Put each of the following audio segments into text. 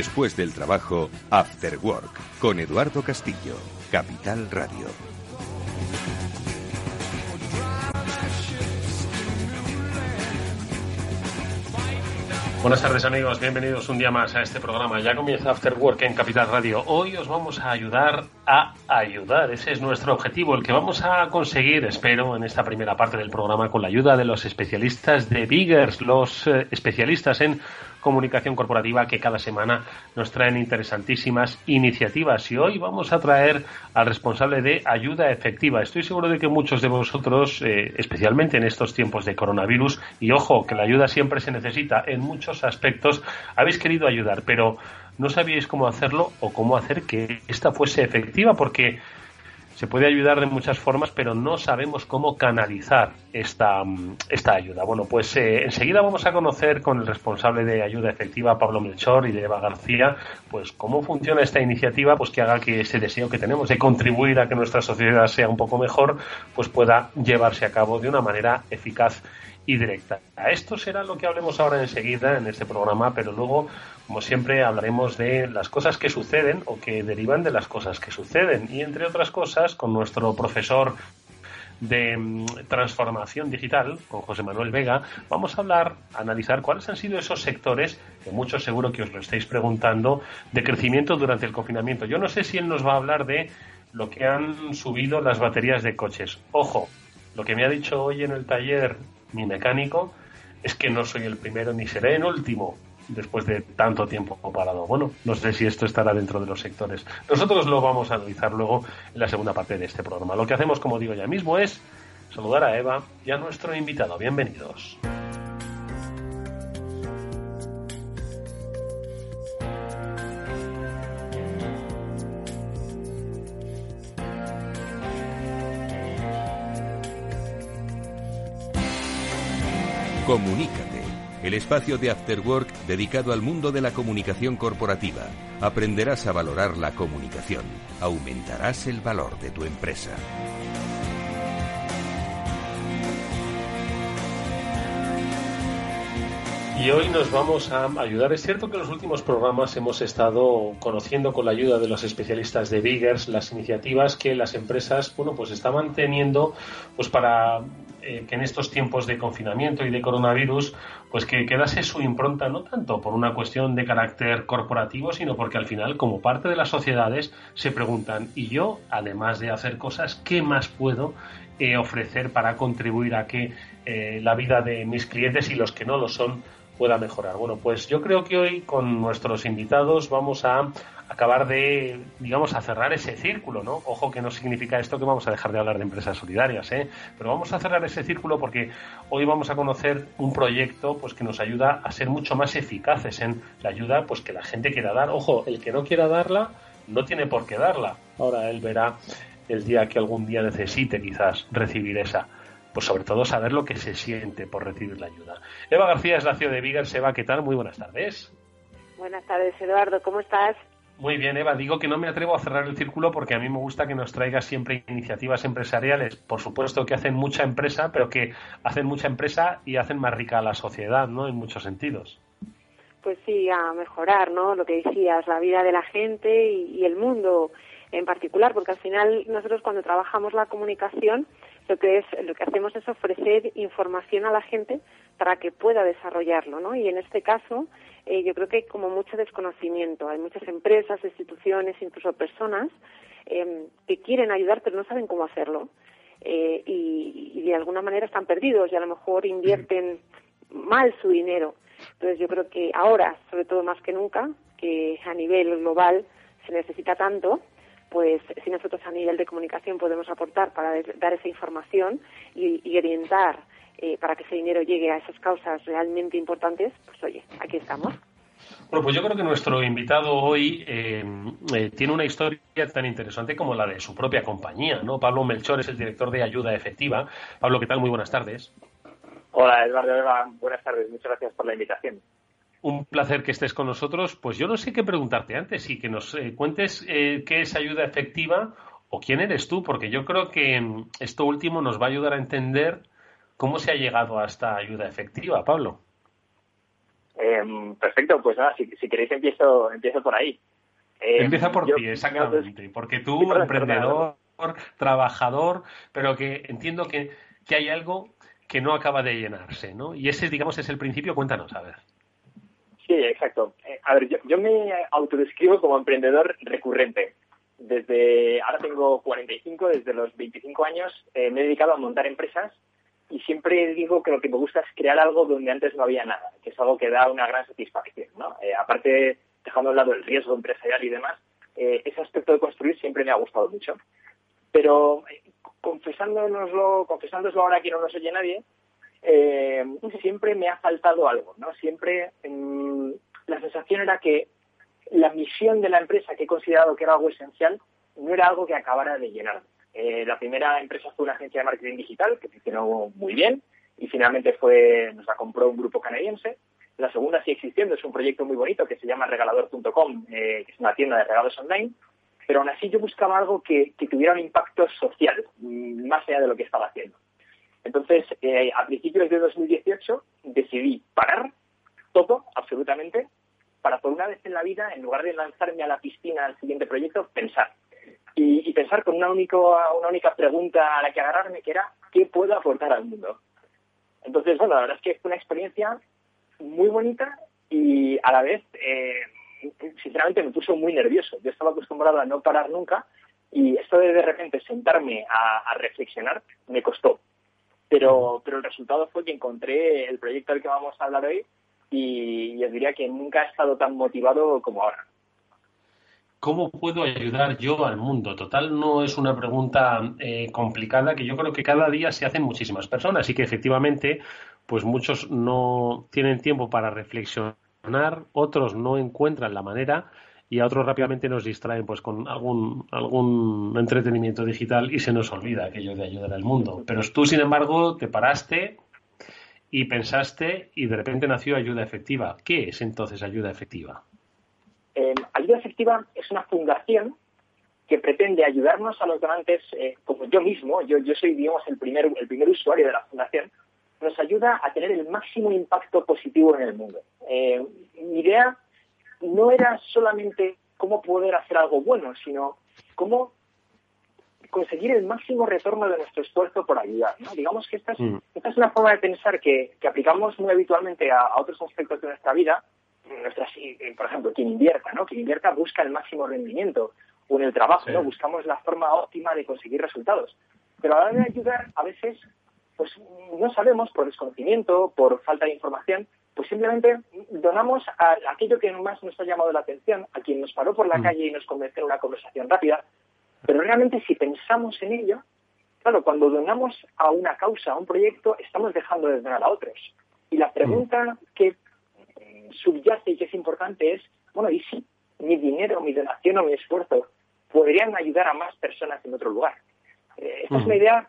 Después del trabajo, After Work, con Eduardo Castillo, Capital Radio. Buenas tardes amigos, bienvenidos un día más a este programa. Ya comienza After Work en Capital Radio. Hoy os vamos a ayudar a ayudar. Ese es nuestro objetivo, el que vamos a conseguir, espero, en esta primera parte del programa con la ayuda de los especialistas de Biggers, los eh, especialistas en comunicación corporativa que cada semana nos traen interesantísimas iniciativas. Y hoy vamos a traer al responsable de ayuda efectiva. Estoy seguro de que muchos de vosotros, eh, especialmente en estos tiempos de coronavirus, y ojo, que la ayuda siempre se necesita en muchos aspectos, habéis querido ayudar, pero no sabíais cómo hacerlo o cómo hacer que esta fuese efectiva, porque se puede ayudar de muchas formas, pero no sabemos cómo canalizar esta, mm, esta ayuda. Bueno, pues eh, enseguida vamos a conocer con el responsable de ayuda efectiva, Pablo Melchor, y de Eva García, pues cómo funciona esta iniciativa, pues que haga que ese deseo que tenemos de contribuir a que nuestra sociedad sea un poco mejor, pues pueda llevarse a cabo de una manera eficaz y directa. Esto será lo que hablemos ahora enseguida en este programa, pero luego como siempre, hablaremos de las cosas que suceden o que derivan de las cosas que suceden. Y entre otras cosas, con nuestro profesor de mm, transformación digital, con José Manuel Vega, vamos a hablar, a analizar cuáles han sido esos sectores, que muchos seguro que os lo estáis preguntando, de crecimiento durante el confinamiento. Yo no sé si él nos va a hablar de lo que han subido las baterías de coches. Ojo, lo que me ha dicho hoy en el taller mi mecánico es que no soy el primero ni seré el último después de tanto tiempo parado. Bueno, no sé si esto estará dentro de los sectores. Nosotros lo vamos a analizar luego en la segunda parte de este programa. Lo que hacemos, como digo ya mismo, es saludar a Eva y a nuestro invitado. Bienvenidos. El espacio de After Work dedicado al mundo de la comunicación corporativa. Aprenderás a valorar la comunicación, aumentarás el valor de tu empresa. Y hoy nos vamos a ayudar. Es cierto que en los últimos programas hemos estado conociendo con la ayuda de los especialistas de Biggers las iniciativas que las empresas, bueno, pues estaban teniendo pues para eh, que en estos tiempos de confinamiento y de coronavirus, pues que quedase su impronta no tanto por una cuestión de carácter corporativo, sino porque al final, como parte de las sociedades, se preguntan, ¿y yo, además de hacer cosas, qué más puedo eh, ofrecer para contribuir a que eh, la vida de mis clientes y los que no lo son pueda mejorar. Bueno, pues yo creo que hoy con nuestros invitados vamos a acabar de, digamos, a cerrar ese círculo, ¿no? Ojo que no significa esto que vamos a dejar de hablar de empresas solidarias, ¿eh? Pero vamos a cerrar ese círculo porque hoy vamos a conocer un proyecto pues que nos ayuda a ser mucho más eficaces en la ayuda pues que la gente quiera dar. Ojo, el que no quiera darla no tiene por qué darla. Ahora él verá el día que algún día necesite quizás recibir esa pues sobre todo saber lo que se siente por recibir la ayuda. Eva García es CEO de Vigar. Eva, ¿qué tal? Muy buenas tardes. Buenas tardes, Eduardo. ¿Cómo estás? Muy bien, Eva. Digo que no me atrevo a cerrar el círculo porque a mí me gusta que nos traiga siempre iniciativas empresariales, por supuesto que hacen mucha empresa, pero que hacen mucha empresa y hacen más rica a la sociedad, ¿no? En muchos sentidos. Pues sí, a mejorar, ¿no? Lo que decías, la vida de la gente y el mundo en particular, porque al final nosotros cuando trabajamos la comunicación lo que es lo que hacemos es ofrecer información a la gente para que pueda desarrollarlo, ¿no? Y en este caso eh, yo creo que hay como mucho desconocimiento, hay muchas empresas, instituciones, incluso personas em, que quieren ayudar pero no saben cómo hacerlo eh, y, y, de alguna manera están perdidos y a lo mejor invierten mal su dinero. Entonces yo creo que ahora, sobre todo más que nunca, que a nivel global se necesita tanto, pues si nosotros a nivel de comunicación podemos aportar para dar esa información y, orientar eh, para que ese dinero llegue a esas causas realmente importantes, pues oye, aquí estamos. Bueno, pues yo creo que nuestro invitado hoy eh, eh, tiene una historia tan interesante como la de su propia compañía, ¿no? Pablo Melchor es el director de Ayuda Efectiva. Pablo, ¿qué tal? Muy buenas tardes. Hola, Eduardo Eva. Buenas tardes. Muchas gracias por la invitación un placer que estés con nosotros. Pues yo no sé qué preguntarte antes y que nos eh, cuentes eh, qué es ayuda efectiva o quién eres tú, porque yo creo que esto último nos va a ayudar a entender cómo se ha llegado a esta ayuda efectiva, Pablo. Em, perfecto, pues nada, si, queréis empiezo, empiezo por ahí. Em, Empieza por ti, exactamente, porque tú, emprendedor, trabajador, pero que entiendo que, que hay algo que no acaba de llenarse, ¿no? Y ese, digamos, es el principio. Cuéntanos, a ver. Sí, exacto. Eh, a ver, yo, me autodescribo como emprendedor recurrente. Desde, ahora tengo 45, desde los 25 años eh, me he dedicado a montar empresas y siempre digo que lo que me gusta es crear algo donde antes no había nada, que es algo que da una gran satisfacción, ¿no? Eh, aparte, dejando a un lado el riesgo empresarial y demás, ese aspecto de construir siempre me ha gustado mucho. Pero confesándonoslo, confesándoslo ahora que no nos oye nadie, eh, siempre me ha faltado algo, ¿no? Siempre mm, la sensación era que la misión de la empresa, que he considerado que era algo esencial, no era algo que acabara de llenar. Eh, la primera empresa fue una agencia de marketing digital que funcionó muy bien y finalmente fue nos la compró un grupo canadiense. La segunda sigue existiendo, es un proyecto muy bonito que se llama regalador.com, eh, que es una tienda de regalos online pero aún así yo buscaba algo que, tuviera un impacto social, mm, más allá de lo que estaba haciendo. Entonces, eh, a principios de 2018 decidí parar todo, absolutamente, para por una vez en la vida, en lugar de lanzarme a la piscina al siguiente proyecto, pensar. Y, pensar con una, único, una única pregunta a la que agarrarme, que era, ¿qué puedo aportar al mundo? Entonces, bueno, la verdad es que fue una experiencia muy bonita y a la vez eh, sinceramente me puso muy nervioso. Yo estaba acostumbrado a no parar nunca y esto de de repente sentarme a, reflexionar me costó. Pero, pero el resultado fue que encontré el proyecto del que vamos a hablar hoy y, os diría que nunca he estado tan motivado como ahora. ¿Cómo puedo ayudar yo al mundo? Total, no es una pregunta eh, complicada que yo creo que cada día se hacen muchísimas personas y que efectivamente, pues muchos no tienen tiempo para reflexionar otros no encuentran la manera y a otros rápidamente nos distraen pues con algún, algún entretenimiento digital y se nos olvida aquello de ayudar al mundo. Pero tú, sin embargo, te paraste y pensaste y de repente nació ayuda efectiva. ¿Qué es entonces ayuda efectiva? Eh, ayuda efectiva es una fundación que pretende ayudarnos a los donantes, eh, como yo mismo, yo, yo soy, digamos, el primer, el primer usuario de la fundación, nos ayuda a tener el máximo impacto positivo en el mundo. Eh, mi idea no era solamente cómo poder hacer algo bueno, sino cómo conseguir el máximo retorno de nuestro esfuerzo por ayudar. Digamos que esta es, mm. esta es una forma de pensar que, aplicamos muy habitualmente a, otros aspectos de nuestra vida. Eh, por ejemplo, quien invierta, ¿no? quien invierta busca el máximo rendimiento o en el trabajo, ¿no? buscamos la forma óptima de conseguir resultados. Pero a la hora de ayudar, a veces pues no sabemos por desconocimiento, por falta de información, pues simplemente donamos a aquello que más nos ha llamado la atención, a quien nos paró por la mm. calle y nos convenció en una conversación rápida, pero realmente si pensamos en ello, claro, cuando donamos a una causa, a un proyecto, estamos dejando de donar a otros. Y la pregunta mm. que subyace y que es importante es, bueno, ¿y si mi dinero, mi donación o mi esfuerzo podrían ayudar a más personas en otro lugar? Eh, esta es una mm. idea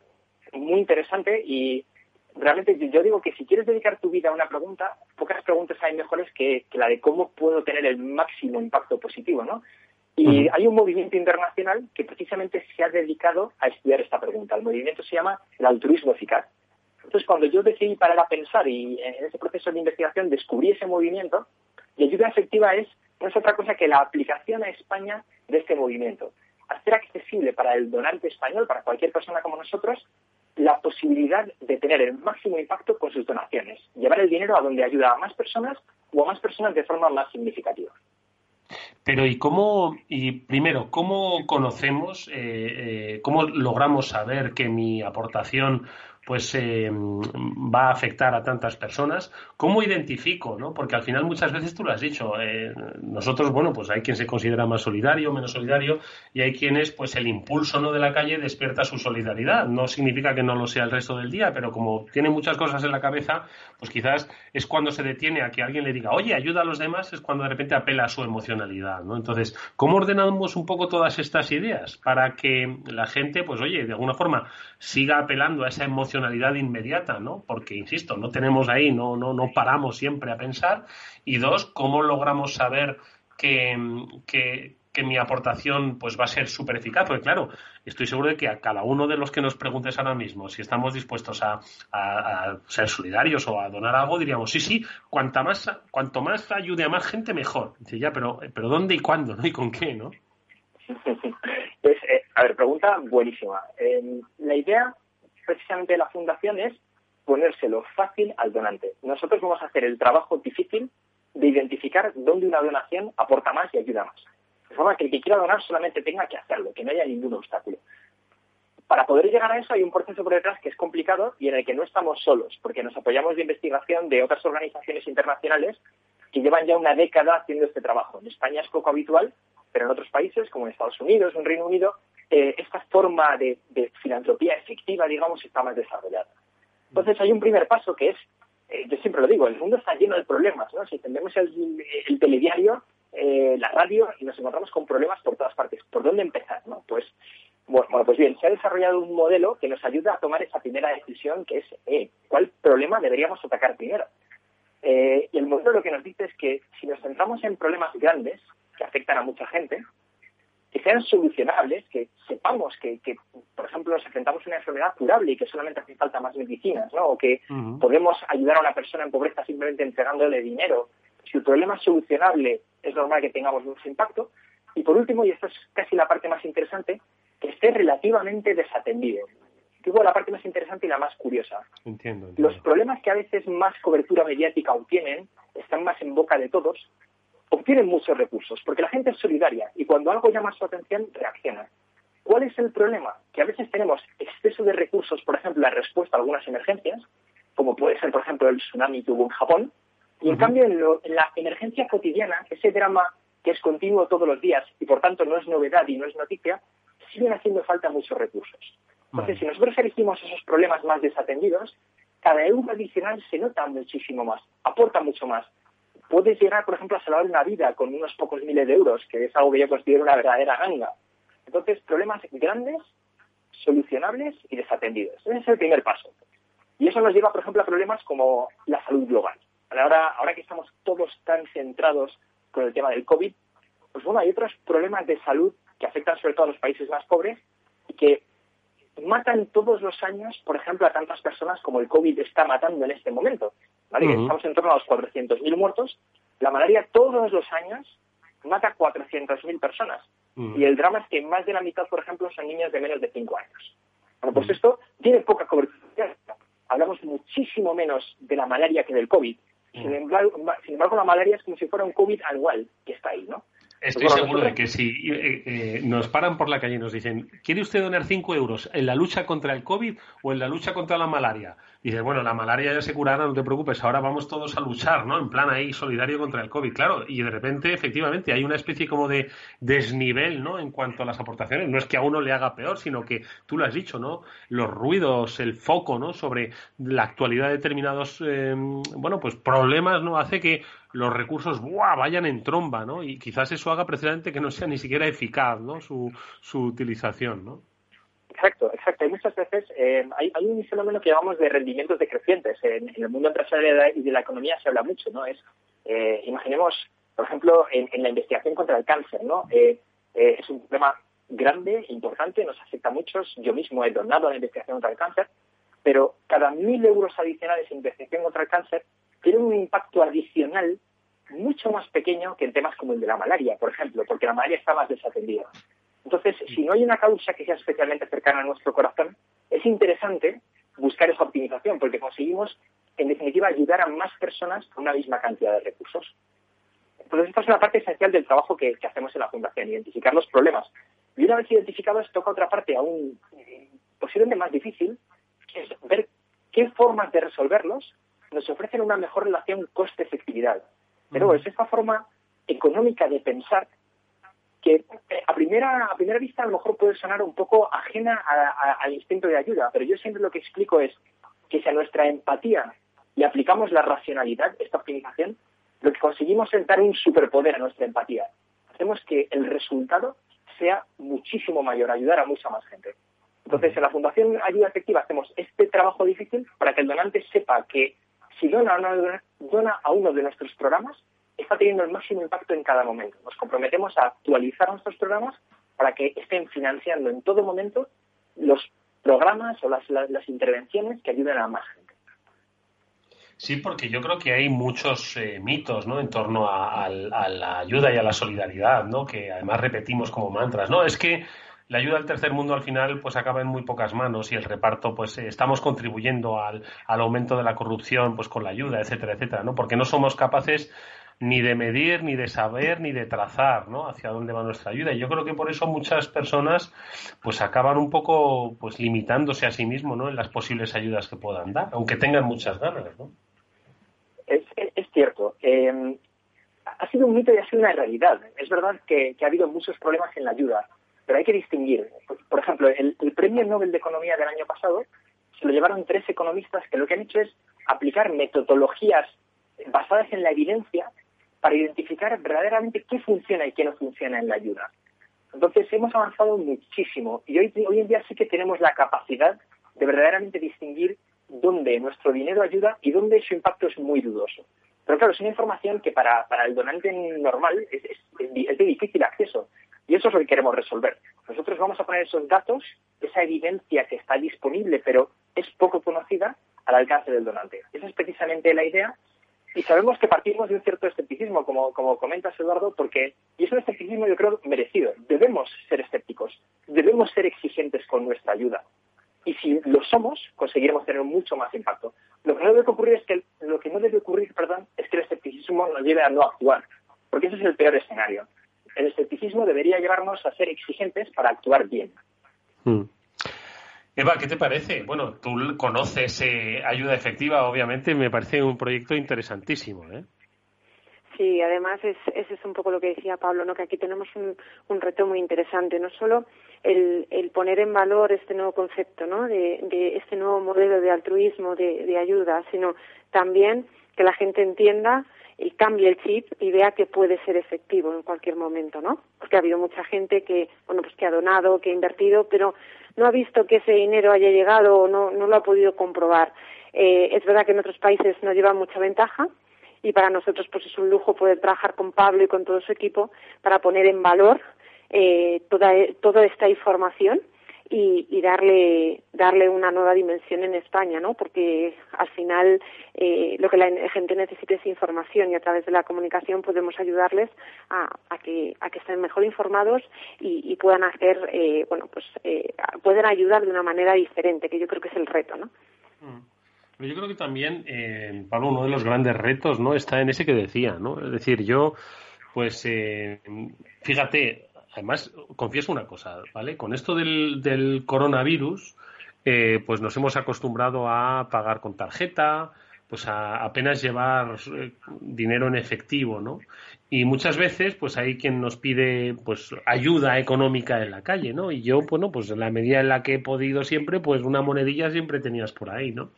muy interesante y realmente yo digo que si quieres dedicar tu vida a una pregunta, pocas preguntas hay mejores que, la de cómo puedo tener el máximo impacto positivo, ¿no? Y hay un movimiento internacional que precisamente se ha dedicado a estudiar esta pregunta. El movimiento se llama el altruismo eficaz. Entonces, cuando yo decidí parar a pensar y en ese proceso de investigación descubrí ese movimiento, y ayuda efectiva es no es otra cosa que la aplicación a España de este movimiento. Hacer accesible para el donante español, para cualquier persona como nosotros, la posibilidad de tener el máximo impacto con sus donaciones, llevar el dinero a donde ayuda a más personas o a más personas de forma más significativa. Pero ¿y cómo, y primero, cómo conocemos, eh, eh, cómo logramos saber que mi aportación pues eh, va a afectar a tantas personas. ¿Cómo identifico? ¿no? Porque al final muchas veces tú lo has dicho. Eh, nosotros, bueno, pues hay quien se considera más solidario, menos solidario, y hay quienes, pues el impulso no de la calle despierta su solidaridad. No significa que no lo sea el resto del día, pero como tiene muchas cosas en la cabeza, pues quizás es cuando se detiene a que alguien le diga, oye, ayuda a los demás, es cuando de repente apela a su emocionalidad, ¿no? Entonces, ¿cómo ordenamos un poco todas estas ideas para que la gente, pues oye, de alguna forma siga apelando a esa inmediata, ¿no? Porque, insisto, no tenemos ahí, no, no, no paramos siempre a pensar. Y dos, ¿cómo logramos saber que, que mi aportación pues va a ser súper eficaz, porque claro, estoy seguro de que a cada uno de los que nos preguntes ahora mismo si estamos dispuestos a, ser solidarios o a donar algo, diríamos, sí, sí, cuanta más, cuanto más ayude a más gente, mejor. Dice, ya, pero, pero ¿dónde y cuándo? ¿no? ¿Y con qué? ¿no? Pues, eh, a ver, pregunta buenísima. Eh, la idea precisamente la fundación es ponérselo fácil al donante. Nosotros vamos a hacer el trabajo difícil de identificar dónde una donación aporta más y ayuda más. De forma que el que quiera donar solamente tenga que hacerlo, que no haya ningún obstáculo. Para poder llegar a eso hay un proceso por detrás que es complicado y en el que no estamos solos, porque nos apoyamos de investigación de otras organizaciones internacionales que llevan ya una década haciendo este trabajo. En España es poco habitual, pero en otros países, como en Estados Unidos en Reino Unido, eh, esta forma de, filantropía efectiva, digamos, está más desarrollada. Entonces hay un primer paso que es, eh, yo siempre lo digo, el mundo está lleno de problemas, ¿no? Si entendemos el, el telediario, eh, la radio y nos encontramos con problemas por todas partes. ¿Por dónde empezar? ¿no? Pues, bueno, pues bien, se ha desarrollado un modelo que nos ayuda a tomar esa primera decisión que es eh, cuál problema deberíamos atacar primero. Eh, y el modelo lo que nos dice es que si nos centramos en problemas grandes que afectan a mucha gente, que sean solucionables, que sepamos que, por ejemplo, nos enfrentamos a una enfermedad curable y que solamente hace falta más medicinas, ¿no? O que podemos ayudar a una persona en pobreza simplemente entregándole dinero. Si el problema es solucionable, es normal que tengamos mucho impacto. Y por último, y esta es casi la parte más interesante, que esté relativamente desatendido. Digo la parte más interesante y la más curiosa. Entiendo, Los problemas que a veces más cobertura mediática obtienen, están más en boca de todos, obtienen muchos recursos, porque la gente es solidaria y cuando algo llama su atención, reacciona. ¿Cuál es el problema? Que a veces tenemos exceso de recursos, por ejemplo, en respuesta a algunas emergencias, como puede ser, por ejemplo, el tsunami que hubo en Japón, y en cambio, en, la emergencia cotidiana, ese drama que es continuo todos los días y por tanto no es novedad y no es noticia, siguen haciendo falta muchos recursos. Entonces, si nosotros elegimos esos problemas más desatendidos, cada euro adicional se nota muchísimo más, aporta mucho más. Puedes llegar, por ejemplo, a salvar una vida con unos pocos miles de euros, que es algo que yo considero una verdadera ganga. Entonces, problemas grandes, solucionables y desatendidos. Ese es el primer paso. Y eso nos lleva, por ejemplo, a problemas como la salud global. Ahora, ahora que estamos todos tan centrados con el tema del COVID, pues bueno, hay otros problemas de salud que afectan sobre todo a los países más pobres y que matan todos los años, por ejemplo, a tantas personas como el COVID está matando en este momento. Estamos en torno a los 400.000 muertos. La malaria todos los años mata a 400.000 personas. Y el drama es que más de la mitad, por ejemplo, son niños de menos de 5 años. Bueno, pues esto tiene poca cobertura. Hablamos muchísimo menos de la malaria que del COVID. Sin embargo, sin embargo, la malaria es como si fuera un COVID anual que está ahí, ¿no? Estoy seguro de que si eh, eh, nos paran por la calle y nos dicen, ¿quiere usted donar 5 euros en la lucha contra el COVID o en la lucha contra la malaria? Dices, bueno, la malaria ya se curará, no te preocupes, ahora vamos todos a luchar, ¿no? En plan ahí solidario contra el COVID, claro. Y de repente, efectivamente, hay una especie como de desnivel, ¿no? En cuanto a las aportaciones. No es que a uno le haga peor, sino que tú lo has dicho, ¿no? Los ruidos, el foco, ¿no? Sobre la actualidad de determinados, eh, bueno, pues problemas, ¿no? Hace que los recursos vayan en tromba, ¿no? Y quizás eso haga precisamente que no sea ni siquiera eficaz, ¿no? Su, su utilización, ¿no? Exacto, exacto. Hay muchas veces, eh, hay, un fenómeno que llamamos de rendimientos decrecientes. En, el mundo empresarial y de la economía se habla mucho, ¿no? Es, eh, imaginemos, por ejemplo, en, la investigación contra el cáncer, ¿no? Eh, es un problema grande, importante, nos afecta a muchos. Yo mismo he donado a la investigación contra el cáncer, pero cada mil euros adicionales en investigación contra el cáncer tiene un impacto adicional mucho más pequeño que en temas como el de la malaria, por ejemplo, porque la malaria está más desatendida. Entonces, si no hay una causa que sea especialmente cercana a nuestro corazón, es interesante buscar esa optimización, porque conseguimos, en definitiva, ayudar a más personas con una misma cantidad de recursos. Entonces, esta es una parte esencial del trabajo que, hacemos en la Fundación, identificar los problemas. Y una vez identificados, toca otra parte aún posiblemente más difícil, que es ver qué formas de resolverlos nos ofrecen una mejor relación coste-efectividad. Pero es esta forma económica de pensar que eh, a primera, a primera vista a lo mejor puede sonar un poco ajena al instinto de ayuda, pero yo siempre lo que explico es que si a nuestra empatía le aplicamos la racionalidad, esta optimización, lo que conseguimos es dar un superpoder a nuestra empatía. Hacemos que el resultado sea muchísimo mayor, ayudar a mucha más gente. Entonces, en la Fundación Ayuda Efectiva hacemos este trabajo difícil para que el donante sepa que si dona, a uno de nuestros programas, está teniendo el máximo impacto en cada momento. Nos comprometemos a actualizar nuestros programas para que estén financiando en todo momento los programas o las, intervenciones que ayuden a más gente. Sí, porque yo creo que hay muchos eh, mitos ¿no? en torno a, la ayuda y a la solidaridad, ¿no? que además repetimos como mantras. No, es que la ayuda al tercer mundo al final pues acaba en muy pocas manos y el reparto pues eh, estamos contribuyendo al, al, aumento de la corrupción pues con la ayuda, etcétera, etcétera, ¿no? Porque no somos capaces ni de medir, ni de saber, ni de trazar, ¿no? Hacia dónde va nuestra ayuda. Y yo creo que por eso muchas personas, pues acaban un poco, pues limitándose a sí mismos, ¿no? En las posibles ayudas que puedan dar, aunque tengan muchas ganas, ¿no? Es, cierto. Em, ha sido un mito y ha sido una realidad. Es verdad que, ha habido muchos problemas en la ayuda, pero hay que distinguir. Por, ejemplo, el, Premio Nobel de Economía del año pasado se lo llevaron tres economistas que lo que han hecho es aplicar metodologías basadas en la evidencia para identificar verdaderamente qué funciona y qué no funciona en la ayuda. Entonces hemos avanzado muchísimo y hoy, hoy en día sí que tenemos la capacidad de verdaderamente distinguir dónde nuestro dinero ayuda y dónde su impacto es muy dudoso. Pero claro, es una información que para, el donante normal es, es, de difícil acceso y eso es lo que queremos resolver. Nosotros vamos a poner esos datos, esa evidencia que está disponible pero es poco conocida, al alcance del donante. Esa es precisamente la idea y sabemos que partimos de un cierto escepticismo, como, como comentas, Eduardo, porque, y es un escepticismo yo creo merecido, debemos ser escépticos, debemos ser exigentes con nuestra ayuda. Y si lo somos, conseguiremos tener mucho más impacto. Lo que no debe ocurrir es que, lo que no debe ocurrir, perdón, es que el escepticismo nos lleve a no actuar, porque ese es el peor escenario. El escepticismo debería llevarnos a ser exigentes para actuar bien. Hmm. Eva, ¿qué te parece? Bueno, tú conoces eh, Ayuda Efectiva, obviamente, me parece un proyecto interesantísimo, ¿eh? Sí, además es, ese es un poco lo que decía Pablo, ¿no? que aquí tenemos un, un reto muy interesante, no solo el, el, poner en valor este nuevo concepto, ¿no? de, de este nuevo modelo de altruismo, de, de ayuda, sino también que la gente entienda y cambie el chip y vea que puede ser efectivo en cualquier momento, ¿no? Porque ha habido mucha gente que, bueno, pues que ha donado, que ha invertido, pero no ha visto que ese dinero haya llegado o no, no lo ha podido comprobar. Eh, es verdad que en otros países no lleva mucha ventaja y para nosotros pues es un lujo poder trabajar con Pablo y con todo su equipo para poner en valor eh, toda, toda esta información y, darle darle una nueva dimensión en España, ¿no? Porque al final eh, lo que la gente necesita es información y a través de la comunicación podemos ayudarles a, que a que estén mejor informados y, puedan hacer eh, bueno pues eh, pueden ayudar de una manera diferente, que yo creo que es el reto, ¿no? Mm. yo creo que también, eh, Pablo, uno de los grandes retos, ¿no? Está en ese que decía, ¿no? Es decir, yo, pues, eh, fíjate, además, confieso una cosa, ¿vale? Con esto del, coronavirus, eh, pues nos hemos acostumbrado a pagar con tarjeta, pues a apenas llevar eh, dinero en efectivo, ¿no? Y muchas veces, pues hay quien nos pide, pues, ayuda económica en la calle, ¿no? Y yo, bueno, pues en la medida en la que he podido siempre, pues una monedilla siempre tenías por ahí, ¿no?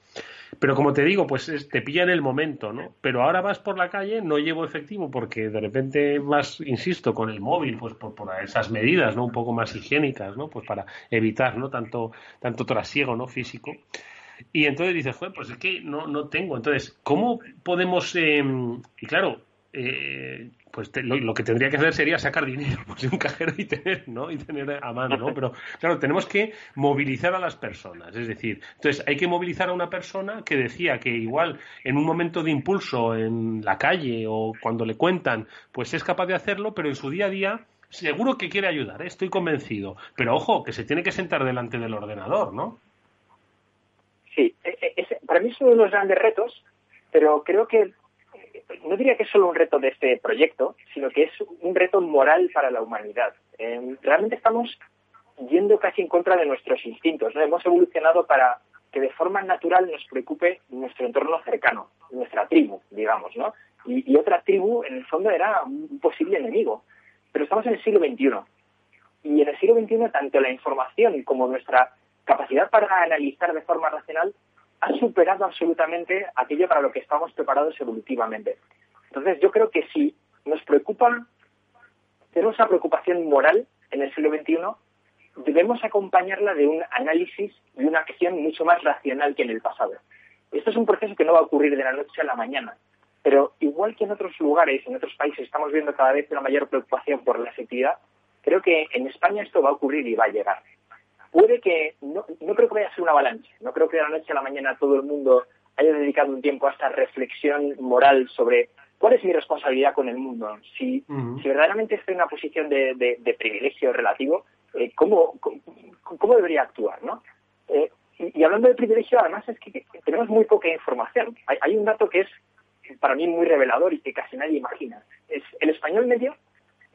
Pero como te digo, pues te pilla en el momento, ¿no? Pero ahora vas por la calle, no llevo efectivo porque de repente vas, insisto, con el móvil, pues por, esas medidas, ¿no? Un poco más higiénicas, ¿no? Pues para evitar, ¿no? Tanto, tanto trasiego, ¿no? Físico. Y entonces dices, joder, pues es que no, no tengo. Entonces, ¿cómo podemos...? Em, y claro, eh, pues lo, que tendría que hacer sería sacar dinero pues, de un cajero y tener, ¿no? Y tener a mano, ¿no? Pero claro, tenemos que movilizar a las personas. Es decir, entonces hay que movilizar a una persona que decía que igual en un momento de impulso en la calle o cuando le cuentan, pues es capaz de hacerlo, pero en su día a día seguro que quiere ayudar, estoy convencido. Pero ojo, que se tiene que sentar delante del ordenador, ¿no? Sí, e, e, para mí es uno de los grandes retos, pero creo que no diría que es solo un reto de este proyecto, sino que es un reto moral para la humanidad. Eh, realmente estamos yendo casi en contra de nuestros instintos. ¿no? Hemos evolucionado para que de forma natural nos preocupe nuestro entorno cercano, nuestra tribu, digamos, ¿no? Y, y, otra tribu, en el fondo, era un posible enemigo. Pero estamos en el siglo XXI. Y en el siglo XXI, tanto la información como nuestra capacidad para analizar de forma racional ha superado absolutamente aquello para lo que estamos preparados evolutivamente. Entonces, yo creo que si nos preocupa, tenemos una preocupación moral en el siglo XXI, debemos acompañarla de un análisis y una acción mucho más racional que en el pasado. Esto es un proceso que no va a ocurrir de la noche a la mañana, Pero igual que en otros lugares, en otros países, estamos viendo cada vez una mayor preocupación por la efectividad, creo que en España esto va a ocurrir y va a llegar. Puede que, no, no creo que vaya a ser una avalancha, no creo que de la noche a la mañana todo el mundo haya dedicado un tiempo a esta reflexión moral sobre cuál es mi responsabilidad con el mundo. Si, si verdaderamente estoy en una posición de, privilegio relativo, eh, ¿cómo, cómo, debería actuar? ¿no? Eh, y, hablando de privilegio, además es que tenemos muy poca información. Hay, un dato que es para mí muy revelador y que casi nadie imagina. Es el español medio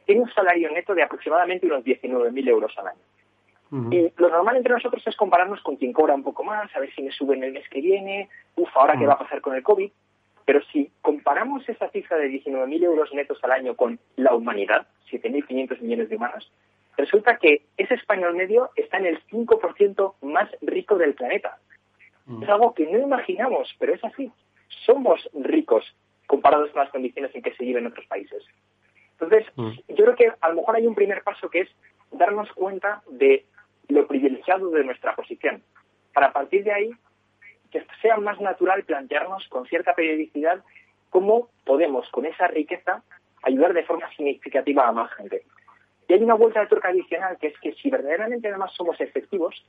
tiene un salario neto de aproximadamente unos 19.000 euros al año. Y lo normal entre nosotros es compararnos con quien cobra un poco más, a ver si me suben el mes que viene, uff, ahora qué va a pasar con el COVID. Pero si comparamos esa cifra de 19.000 euros netos al año con la humanidad, 7.500 millones de humanos, resulta que ese español medio está en el 5% más rico del planeta. Es algo que no imaginamos, pero es así. Somos ricos comparados con las condiciones en que se vive en otros países. Entonces, yo creo que a lo mejor hay un primer paso que es darnos cuenta de lo privilegiado de nuestra posición. Para partir de ahí, que sea más natural plantearnos con cierta periodicidad cómo podemos, con esa riqueza, ayudar de forma significativa a más gente. Y hay una vuelta de tuerca adicional, que es que si verdaderamente además somos efectivos,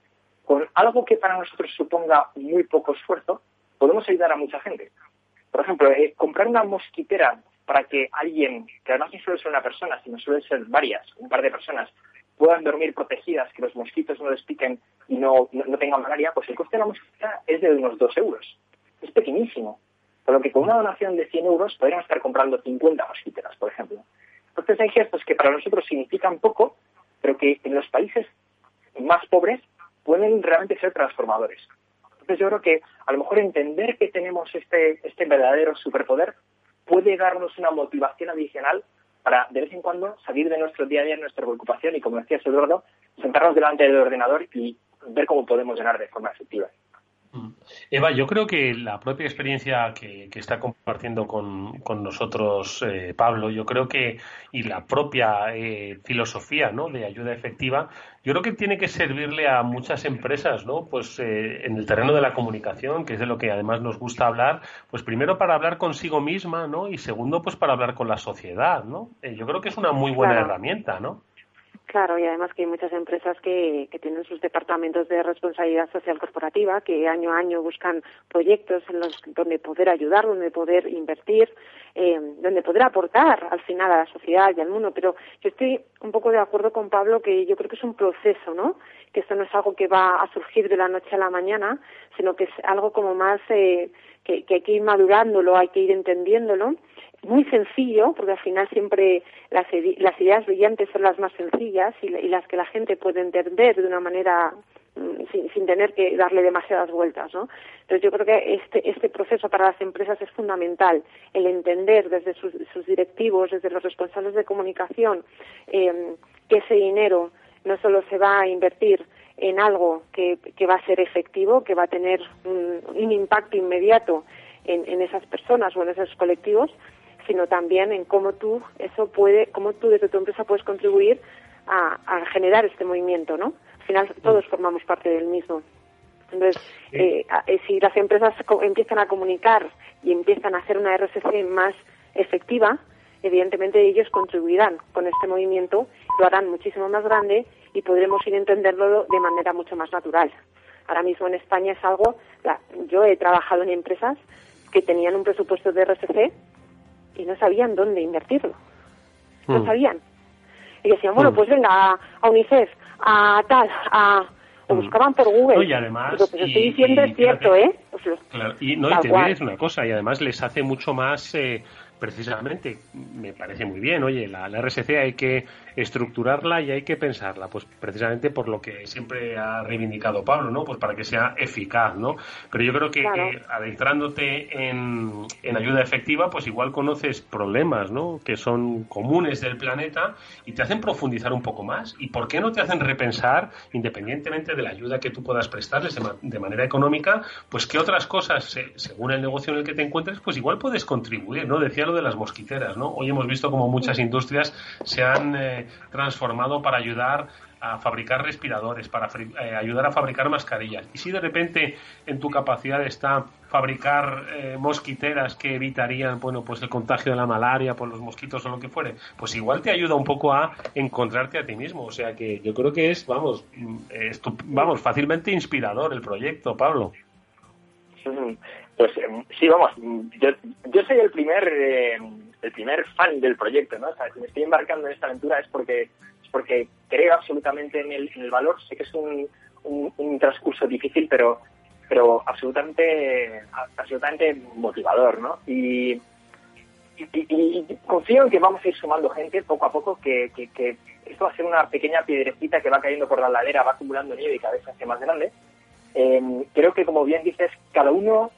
con algo que para nosotros suponga muy poco esfuerzo, podemos ayudar a mucha gente. Por ejemplo, eh, comprar una mosquitera para que alguien, que además no suele ser una persona, sino suele ser varias, un par de personas, puedan dormir protegidas, que los mosquitos no les piquen y no, no, tengan malaria, pues el coste de la mosquita es de unos 2 euros. Es pequeñísimo. Por lo que con una donación de 100 euros podríamos estar comprando 50 mosquiteras, por ejemplo. Entonces hay gestos que para nosotros significan poco, pero que en los países más pobres pueden realmente ser transformadores. Entonces yo creo que a lo mejor entender que tenemos este, este verdadero superpoder puede darnos una motivación adicional para de vez en cuando salir de nuestro día a día, nuestra preocupación y, como decía Eduardo, sentarnos delante del ordenador y ver cómo podemos llenar de forma efectiva. Eva, yo creo que la propia experiencia que, está compartiendo con, nosotros eh, Pablo, yo creo que, y la propia eh, filosofía ¿no? de ayuda efectiva, yo creo que tiene que servirle a muchas empresas, ¿no? Pues eh, en el terreno de la comunicación, que es de lo que además nos gusta hablar, pues primero para hablar consigo misma, ¿no? Y segundo, pues para hablar con la sociedad, ¿no? yo creo que es una muy buena herramienta, ¿no? Claro, y además que hay muchas empresas que, que, tienen sus departamentos de responsabilidad social corporativa, que año a año buscan proyectos en los donde poder ayudar, donde poder invertir, eh, donde poder aportar al final a la sociedad y al mundo. Pero yo estoy un poco de acuerdo con Pablo que yo creo que es un proceso, ¿no? Que esto no es algo que va a surgir de la noche a la mañana, sino que es algo como más eh, que, hay que ir madurándolo, hay que ir entendiéndolo muy sencillo, porque al final siempre las, ideas brillantes son las más sencillas y, las que la gente puede entender de una manera mm, sin, sin, tener que darle demasiadas vueltas, ¿no? Entonces yo creo que este, este proceso para las empresas es fundamental, el entender desde sus, sus directivos, desde los responsables de comunicación, eh, que ese dinero no solo se va a invertir en algo que, que va a ser efectivo, que va a tener un, un impacto inmediato en, en esas personas o en esos colectivos, sino también en cómo tú eso puede, cómo tú desde tu empresa puedes contribuir a, generar este movimiento, ¿no? Al final todos formamos parte del mismo. Entonces, eh, eh, si las empresas empiezan a comunicar y empiezan a hacer una RSC más efectiva, evidentemente ellos contribuirán con este movimiento, lo harán muchísimo más grande y podremos ir a entenderlo de manera mucho más natural. Ahora mismo en España es algo, yo he trabajado en empresas que tenían un presupuesto de RSC y no sabían dónde invertirlo. No hmm. sabían. Y decían, bueno, hmm. pues venga, a, UNICEF, a tal, a... O hmm. buscaban por Google. y además, lo que estoy diciendo es cierto, ¿eh? Claro, y no, y te decir una cosa, y además les hace mucho más eh, precisamente me parece muy bien. Oye, la, RSC hay que estructurarla y hay que pensarla, pues precisamente por lo que siempre ha reivindicado Pablo, ¿no? Pues para que sea eficaz, ¿no? Pero yo creo que adentrándote en, en, ayuda efectiva, pues igual conoces problemas, ¿no? Que son comunes del planeta y te hacen profundizar un poco más. ¿Y por qué no te hacen repensar, independientemente de la ayuda que tú puedas prestarles de, manera económica, pues qué otras cosas, según el negocio en el que te encuentres, pues igual puedes contribuir, ¿no? Decía lo de las mosquiteras, ¿no? Hoy hemos visto como muchas industrias se han eh, transformado para ayudar a fabricar respiradores, para eh, ayudar a fabricar mascarillas. Y si de repente en tu capacidad está fabricar eh, mosquiteras que evitarían, bueno, pues el contagio de la malaria por los mosquitos o lo que fuere, pues igual te ayuda un poco a encontrarte a ti mismo. O sea que yo creo que es, vamos, mm, vamos, fácilmente inspirador el proyecto, Pablo. Pues em, sí, vamos, yo, yo soy el primer eh, el primer fan del proyecto, ¿no? O sea, si me estoy embarcando en esta aventura es porque porque creo absolutamente en el, en el valor. Sé que es un, un, transcurso difícil, pero pero absolutamente absolutamente motivador, ¿no? Y, y, confío en que vamos a ir sumando gente poco a poco, que, que, esto va a ser una pequeña piedrecita que va cayendo por la ladera, va acumulando nieve y cada vez se más grande. Em, creo que, como bien dices, cada uno,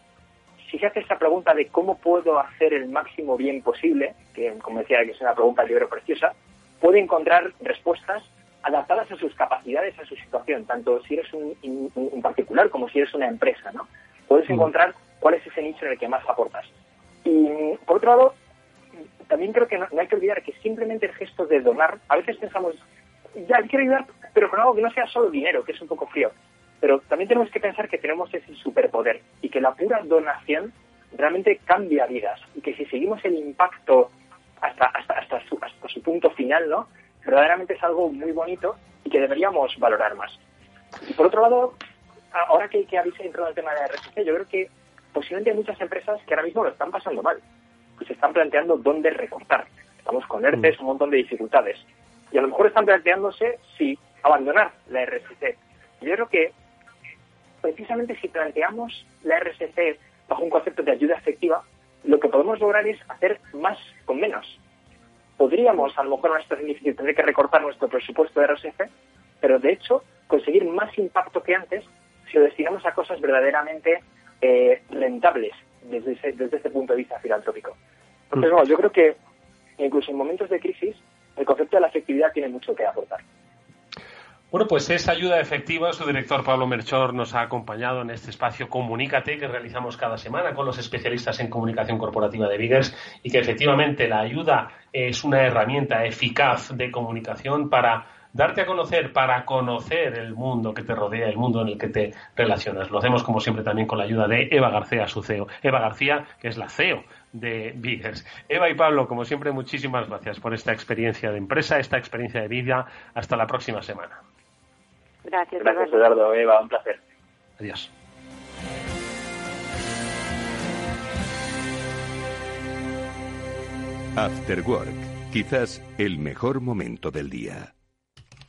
si se hace esa pregunta de cómo puedo hacer el máximo bien posible, que como decía que es una pregunta del libro preciosa, puede encontrar respuestas adaptadas a sus capacidades, a su situación, tanto si eres un, particular como si eres una empresa, ¿no? Puedes mm. encontrar cuál es ese nicho en el que más aportas. Y por otro lado, también creo que no, hay que olvidar que simplemente el gesto de donar, a veces pensamos, ya quiero ayudar, pero con algo que no sea solo dinero, que es un poco frío. Pero también tenemos que pensar que tenemos ese superpoder y que la pura donación realmente cambia vidas y que si seguimos el impacto hasta, hasta, hasta, su, hasta su punto final, ¿no? Verdaderamente es algo muy bonito y que deberíamos valorar más. Y por otro lado, ahora que, que habéis entrado en el tema de la RSC, yo creo que posiblemente hay muchas empresas que ahora mismo lo están pasando mal, que se están planteando dónde recortar. Estamos con ERTES, mm. un montón de dificultades. Y a lo mejor están planteándose si abandonar la RSC. Yo creo que precisamente si planteamos la RSC bajo un concepto de ayuda efectiva, lo que podemos lograr es hacer más con menos. Podríamos, a lo mejor en una situación difícil, tener que recortar nuestro presupuesto de RSC, pero de hecho conseguir más impacto que antes si lo destinamos a cosas verdaderamente eh, rentables desde ese, desde este punto de vista filantrópico. Entonces, bueno, yo creo que incluso en momentos de crisis el concepto de la efectividad tiene mucho que aportar. Bueno, pues esa ayuda efectiva, su director Pablo Merchor nos ha acompañado en este espacio Comunícate que realizamos cada semana con los especialistas en comunicación corporativa de Biggers y que efectivamente la ayuda es una herramienta eficaz de comunicación para darte a conocer, para conocer el mundo que te rodea, el mundo en el que te relacionas. Lo hacemos como siempre también con la ayuda de Eva García, su CEO. Eva García, que es la CEO de Biggers. Eva y Pablo, como siempre, muchísimas gracias por esta experiencia de empresa, esta experiencia de vida. Hasta la próxima semana. Gracias, Gracias Eduardo. Eva, un placer. Adiós. After Work, quizás el mejor momento del día.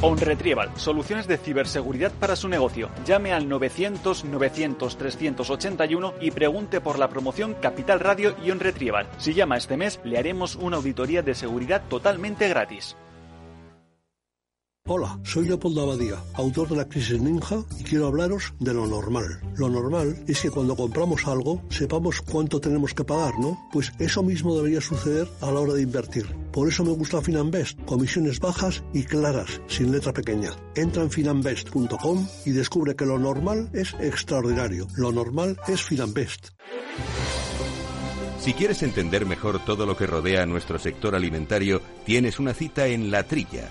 OnRetrieval, soluciones de ciberseguridad para su negocio. Llame al 900 900 381 y pregunte por la promoción Capital Radio y OnRetrieval. Si llama este mes, le haremos una auditoría de seguridad totalmente gratis. Hola, soy Leopoldo Abadía, autor de La Crisis Ninja, y quiero hablaros de lo normal. Lo normal es que cuando compramos algo sepamos cuánto tenemos que pagar, ¿no? Pues eso mismo debería suceder a la hora de invertir. Por eso me gusta Finanbest, comisiones bajas y claras, sin letra pequeña. Entra en finanbest.com y descubre que lo normal es extraordinario. Lo normal es Finanbest. Si quieres entender mejor todo lo que rodea a nuestro sector alimentario, tienes una cita en La Trilla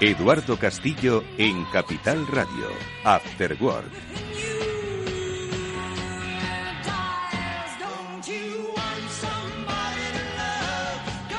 Eduardo Castillo en Capital Radio, After Work.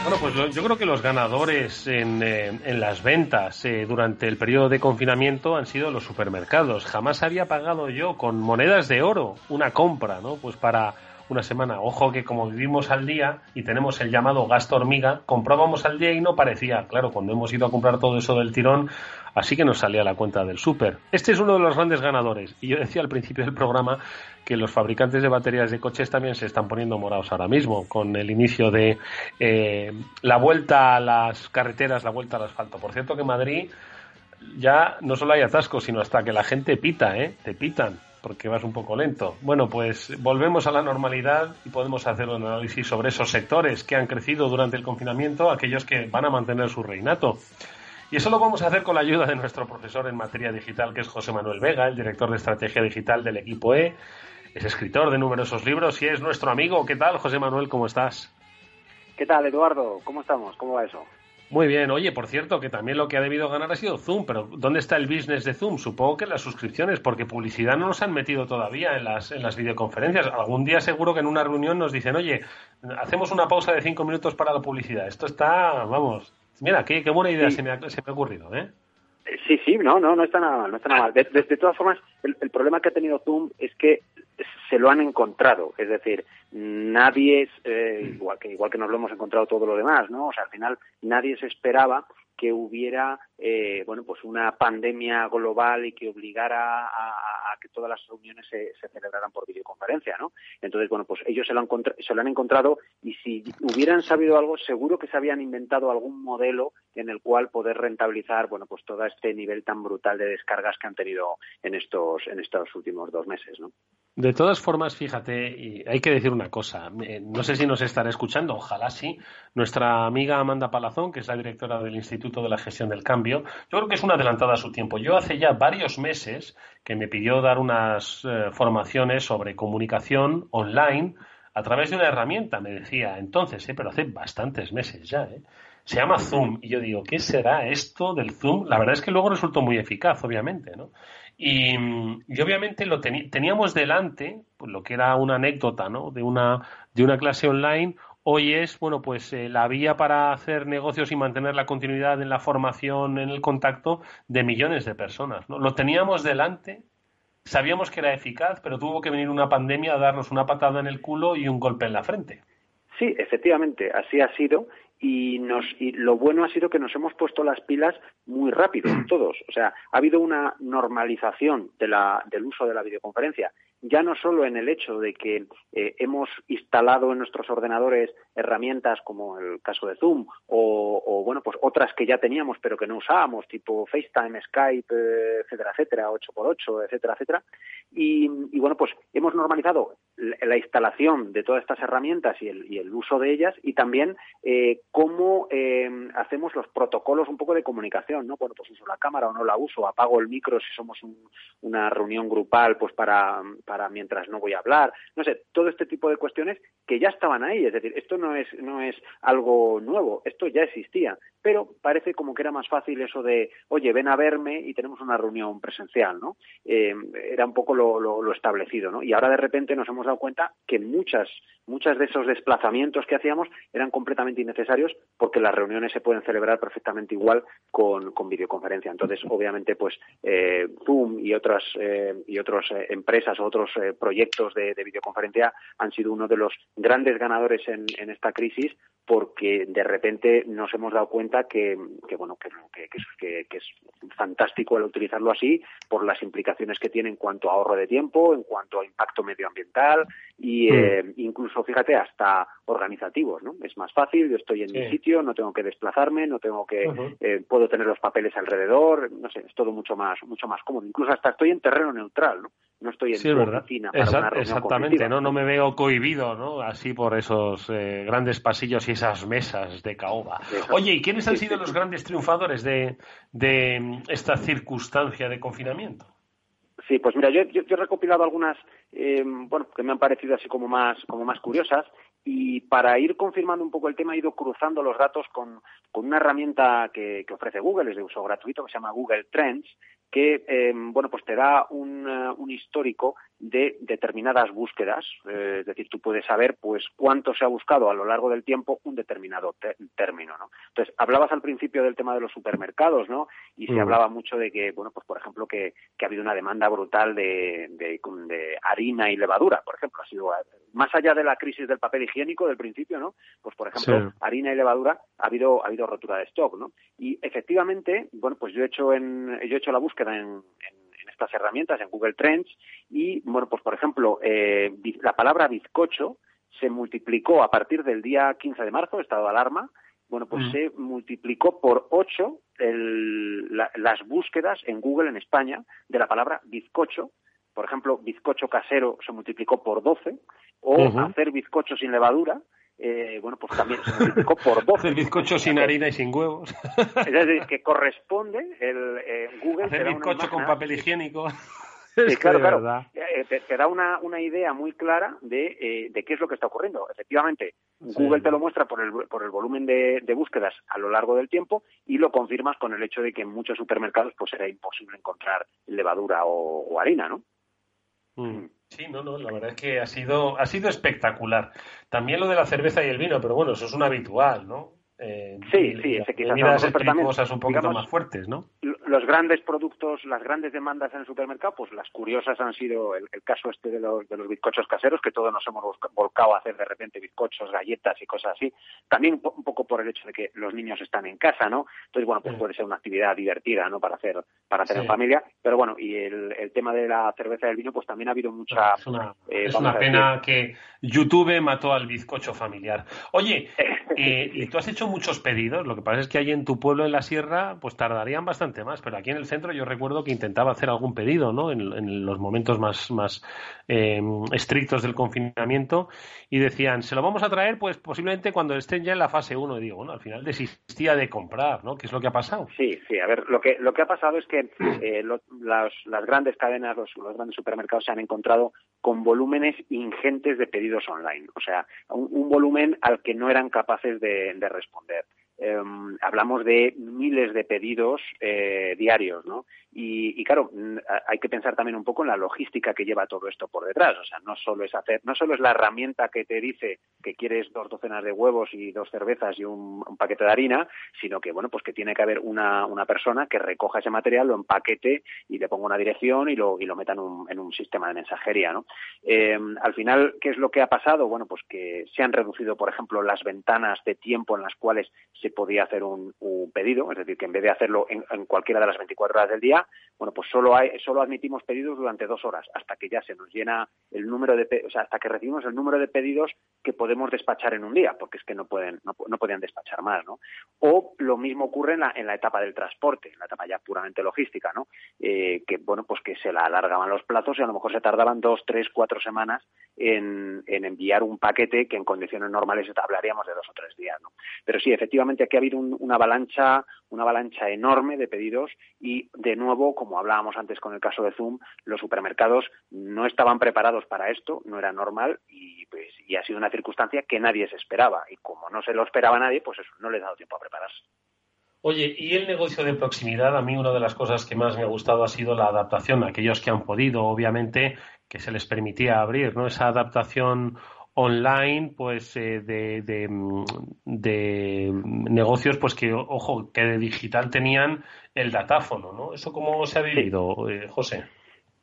Bueno, pues yo creo que los ganadores en, eh, las ventas eh, durante el periodo de confinamiento han sido los supermercados. Jamás había pagado yo con monedas de oro una compra, ¿no? Pues para una semana. Ojo que como vivimos al día y tenemos el llamado gasto hormiga, comprábamos al día y no parecía, claro, cuando hemos ido a comprar todo eso del tirón, así que nos salía la cuenta del súper. Este es uno de los grandes ganadores. Y yo decía al principio del programa que los fabricantes de baterías de coches también se están poniendo morados ahora mismo, con el inicio de eh, la vuelta a las carreteras, la vuelta al asfalto. Por cierto que Madrid ya no solo hay atascos, sino hasta que la gente pita, ¿eh? Te pitan porque vas un poco lento. Bueno, pues volvemos a la normalidad y podemos hacer un análisis sobre esos sectores que han crecido durante el confinamiento, aquellos que van a mantener su reinato. Y eso lo vamos a hacer con la ayuda de nuestro profesor en materia digital, que es José Manuel Vega, el director de estrategia digital del equipo E. Es escritor de numerosos libros y es nuestro amigo. ¿Qué tal, José Manuel? ¿Cómo estás? ¿Qué tal, Eduardo? ¿Cómo estamos? ¿Cómo va eso? Muy bien, oye, por cierto, que también lo que ha debido ganar ha sido Zoom, pero ¿dónde está el business de Zoom? Supongo que las suscripciones, porque publicidad no nos han metido todavía en las, en las videoconferencias. Algún día seguro que en una reunión nos dicen, oye, hacemos una pausa de cinco minutos para la publicidad. Esto está, vamos, mira, qué, qué buena idea se, me ha, se me ha ocurrido, ¿eh? ¿Eh? Sí, sí, no, no, no está nada mal, no está nada mal. De, de, todas formas, el, el, problema que ha tenido Zoom es que se lo han encontrado, es decir, nadie es eh, igual que igual que nos lo hemos encontrado todo lo demás, ¿no? O sea, al final nadie se esperaba que hubiera eh, bueno pues una pandemia global y que obligara a, que todas las reuniones se, celebraran por videoconferencia no entonces bueno pues ellos se lo, han se lo han encontrado y si hubieran sabido algo seguro que se habían inventado algún modelo en el cual poder rentabilizar bueno pues todo este nivel tan brutal de descargas que han tenido en estos en estos últimos dos meses no de todas formas, fíjate, y hay que decir una cosa, no sé si nos estará escuchando, ojalá sí, nuestra amiga Amanda Palazón, que es la directora del Instituto de la Gestión del Cambio, yo creo que es una adelantada a su tiempo. Yo hace ya varios meses que me pidió dar unas eh, formaciones sobre comunicación online a través de una herramienta, me decía entonces, eh, pero hace bastantes meses ya, ¿eh? se llama Zoom. Y yo digo, ¿qué será esto del Zoom? La verdad es que luego resultó muy eficaz, obviamente, ¿no? Y, obviamente lo teníamos delante, pues lo que era una anécdota, ¿no? De una, de una clase online, hoy es, bueno, pues eh, la vía para hacer negocios y mantener la continuidad en la formación, en el contacto de millones de personas, ¿no? Lo teníamos delante, sabíamos que era eficaz, pero tuvo que venir una pandemia a darnos una patada en el culo y un golpe en la frente. Sí, efectivamente, así ha sido y, nos, y lo bueno ha sido que nos hemos puesto las pilas muy rápido, todos. O sea, ha habido una normalización de la, del uso de la videoconferencia ya no solo en el hecho de que eh, hemos instalado en nuestros ordenadores herramientas como el caso de Zoom o, bueno pues otras que ya teníamos pero que no usábamos tipo FaceTime, Skype, eh, etcétera, etcétera, 8x8, etcétera, etcétera. Y, bueno pues hemos normalizado la, instalación de todas estas herramientas y el, y el uso de ellas y también eh, cómo hacemos los protocolos un poco de comunicación, ¿no? Bueno pues uso la cámara o no la uso, apago el micro si somos una reunión grupal pues para para mientras no voy a hablar, no sé, todo este tipo de cuestiones que ya estaban ahí, es decir, esto no es, no es algo nuevo, esto ya existía, pero parece como que era más fácil eso de, oye, ven a verme y tenemos una reunión presencial, ¿no? Eh, era un poco lo, lo, establecido, ¿no? Y ahora de repente nos hemos dado cuenta que muchas, muchas de esos desplazamientos que hacíamos eran completamente innecesarios porque las reuniones se pueden celebrar perfectamente igual con, con videoconferencia. Entonces, obviamente, pues eh, Zoom y otras eh, y otras empresas o otros eh, proyectos de, videoconferencia han sido uno de los grandes ganadores en, esta crisis porque de repente nos hemos dado cuenta que, bueno que, es, fantástico el utilizarlo así por las implicaciones que tiene en cuanto a ahorro de tiempo, en cuanto a impacto medioambiental y mm. eh, incluso fíjate hasta organizativos, ¿no? Es más fácil, yo estoy en mi sitio, no tengo que desplazarme, no tengo que eh, puedo tener los papeles alrededor, no sé, es todo mucho más mucho más cómodo. Incluso hasta estoy en terreno neutral, ¿no? No estoy en sí, oficina para una reunión Exactamente, ¿no? No me veo cohibido, ¿no? Así por esos eh, grandes pasillos y esas mesas de caoba. Oye, ¿y quiénes han sido los grandes triunfadores de, de esta circunstancia de confinamiento? Sí, pues mira, yo, yo, he recopilado algunas, eh, bueno, que me han parecido así como más, como más curiosas y para ir confirmando un poco el tema he ido cruzando los datos con, una herramienta que, ofrece Google, es de uso gratuito, que se llama Google Trends que eh, bueno pues te da un, eh, un histórico de determinadas búsquedas, eh, es decir, tú puedes saber pues cuánto se ha buscado a lo largo del tiempo un determinado término, ¿no? Entonces, hablabas al principio del tema de los supermercados, ¿no? Y se mm. hablaba mucho de que, bueno, pues por ejemplo, que, que ha habido una demanda brutal de, de, de, harina y levadura, por ejemplo, ha sido más allá de la crisis del papel higiénico del principio, ¿no? Pues por ejemplo, harina y levadura ha habido ha habido rotura de stock, ¿no? Y efectivamente, bueno, pues yo he hecho en yo he hecho la búsqueda en, en estas herramientas, en Google Trends, y, bueno, pues por ejemplo, eh, la palabra bizcocho se multiplicó a partir del día 15 de marzo, estado de alarma, bueno, pues mm. se multiplicó por 8 las búsquedas en Google en España de la palabra bizcocho. Por ejemplo, bizcocho casero se multiplicó por 12, o hacer bizcocho sin levadura, eh, bueno, pues también se multiplicó por 12. El bizcocho sin harina y sin huevos. Es decir, que corresponde, el eh, Google... Hacer bizcocho con papel higiénico. Sí, claro, claro. Eh, te, da una, una, idea muy clara de, eh, de, qué es lo que está ocurriendo. Efectivamente, Google te lo muestra por el, por el volumen de, de, búsquedas a lo largo del tiempo y lo confirmas con el hecho de que en muchos supermercados pues era imposible encontrar levadura o, harina, ¿no? Mm. Sí, no, no, la verdad es que ha sido, ha sido espectacular. También lo de la cerveza y el vino, pero bueno, eso es un habitual, ¿no? Eh, sí, sí, ese quizás cosas un poquito más fuertes, ¿no? Los grandes productos, las grandes demandas en el supermercado, pues las curiosas han sido el, caso este de los, de los bizcochos caseros, que todos nos hemos volcado a hacer de repente bizcochos, galletas y cosas así. También un, poco por el hecho de que los niños están en casa, ¿no? Entonces, bueno, pues puede ser una actividad divertida, ¿no? Para hacer, para hacer en familia. Pero bueno, y el, el, tema de la cerveza y el vino, pues también ha habido mucha... Es una, eh, es una pena que YouTube mató al bizcocho familiar. Oye, eh, y tú has hecho muchos pedidos. Lo que pasa es que ahí en tu pueblo, en la sierra, pues tardarían bastante más. Pero aquí en el centro yo recuerdo que intentaba hacer algún pedido, ¿no? En, los momentos más, más em, estrictos del confinamiento y decían, se lo vamos a traer, pues posiblemente cuando estén ya en la fase 1. Y digo, bueno, al final desistía de comprar, ¿no? ¿Qué es lo que ha pasado? Sí, sí. A ver, lo que, lo que ha pasado es que eh, las, las grandes cadenas, los, los grandes supermercados se han encontrado con volúmenes ingentes de pedidos online. O sea, un, volumen al que no eran capaces de responder. on that. Em, hablamos de miles de pedidos eh, diarios, ¿no? Y, claro, hay que pensar también un poco en la logística que lleva todo esto por detrás. O sea, no solo es hacer, no solo es la herramienta que te dice que quieres dos docenas de huevos y dos cervezas y un, paquete de harina, sino que bueno, pues que tiene que haber una, una persona que recoja ese material, lo empaquete y le ponga una dirección y lo, y lo meta en un, en un sistema de mensajería, ¿no? Eh, al final, ¿qué es lo que ha pasado? Bueno, pues que se han reducido, por ejemplo, las ventanas de tiempo en las cuales se podía hacer un, un pedido, es decir, que en vez de hacerlo en, cualquiera de las 24 horas del día, bueno, pues solo, hay, solo admitimos pedidos durante dos horas, hasta que ya se nos llena el número de, o sea, hasta que recibimos el número de pedidos que podemos despachar en un día, porque es que no pueden, no, no podían despachar más, ¿no? O lo mismo ocurre en la, en la etapa del transporte, en la etapa ya puramente logística, ¿no? Eh, que, bueno, pues que se la alargaban los plazos y a lo mejor se tardaban dos, tres, cuatro semanas en, en enviar un paquete que en condiciones normales hablaríamos de dos o tres días, ¿no? Pero sí, efectivamente aquí ha habido una avalancha, una avalancha enorme de pedidos y de nuevo, como hablábamos antes con el caso de Zoom, los supermercados no estaban preparados para esto, no era normal y, pues, y ha sido una circunstancia que nadie se esperaba y como no se lo esperaba nadie, pues eso, no les ha dado tiempo a prepararse. Oye, y el negocio de proximidad, a mí una de las cosas que más me ha gustado ha sido la adaptación, aquellos que han podido, obviamente, que se les permitía abrir, ¿no? Esa adaptación online pues eh, de, de, de, negocios pues que ojo que de digital tenían el datáfono no eso cómo se ha vivido eh, José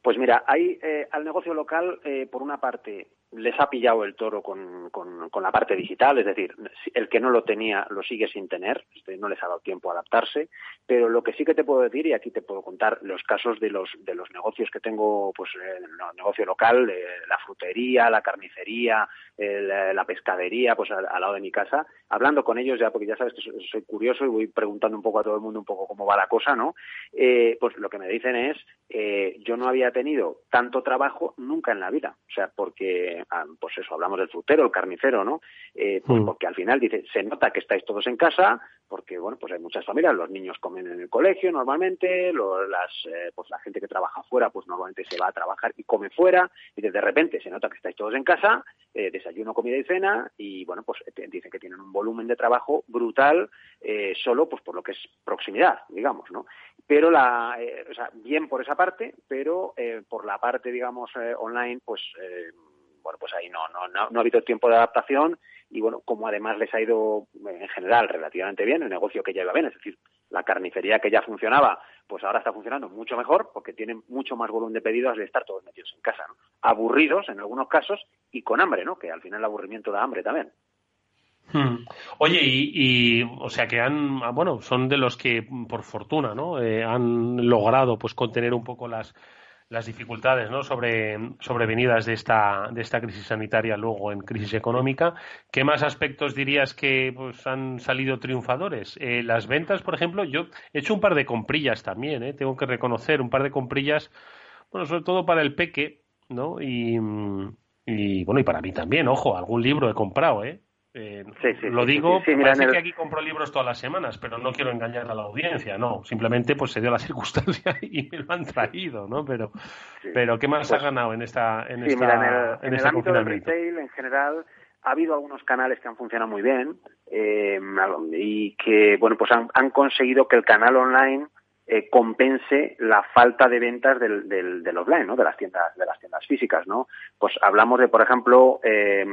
pues mira hay eh, al negocio local por una parte les ha pillado el toro con, con, la parte digital, es decir, el que no lo tenía lo sigue sin tener, este, no les ha dado tiempo a adaptarse, pero lo que sí que te puedo decir, y aquí te puedo contar los casos de los, de los negocios que tengo, pues el negocio local, eh, la frutería, la carnicería, la pescadería, pues al, lado de mi casa, hablando con ellos ya, porque ya sabes que soy, curioso y voy preguntando un poco a todo el mundo un poco cómo va la cosa, ¿no? Eh, pues lo que me dicen es, eh, yo no había tenido tanto trabajo nunca en la vida, o sea, porque eh, pues eso, hablamos del frutero, el carnicero, ¿no? Eh, pues mm. porque al final dice, se nota que estáis todos en casa, porque bueno, pues hay muchas familias, los niños comen en el colegio normalmente, las, eh, pues la gente que trabaja fuera, pues normalmente se va a trabajar y come fuera, y de repente se nota que estáis todos en casa, eh, desayuno, comida y cena, y bueno, pues dicen que tienen un volumen de trabajo brutal, eh, solo pues por lo que es proximidad, digamos, ¿no? Pero la, eh, o sea, bien por esa parte, pero eh, por la parte, digamos, eh, online, pues bueno, pues ahí no, no, no, no ha habido tiempo de adaptación y bueno, como además les ha ido en general relativamente bien, el negocio que ya iba bien, es decir, la carnicería que ya funcionaba, pues ahora está funcionando mucho mejor porque tienen mucho más volumen de pedidos de estar todos metidos en casa, ¿no? aburridos en algunos casos y con hambre, ¿no? Que al final el aburrimiento da hambre también. Hmm. Oye, y, o sea que han, ah, bueno, son de los que por fortuna, ¿no? Eh, han logrado pues contener un poco las las dificultades ¿no? sobre, sobrevenidas de esta, de esta crisis sanitaria luego en crisis económica. ¿Qué más aspectos dirías que pues, han salido triunfadores? Eh, las ventas, por ejemplo, yo he hecho un par de comprillas también, ¿eh? tengo que reconocer, un par de comprillas, bueno, sobre todo para el peque, ¿no? Y, y bueno, y para mí también, ojo, algún libro he comprado, ¿eh? Eh, lo digo, sí, parece que aquí compro libros todas las semanas, pero no quiero engañar a la audiencia, no. Simplemente pues se dio la circunstancia y me lo han traído, ¿no? Pero, pero ¿qué más ha pues ganado en esta en esta, mira, en el, ámbito del retail en general ha habido algunos canales que han funcionado muy bien eh, y que bueno pues han, han conseguido que el canal online eh, compense la falta de ventas del, del, del, offline, ¿no? De las tiendas, de las tiendas físicas, ¿no? Pues hablamos de, por ejemplo, eh,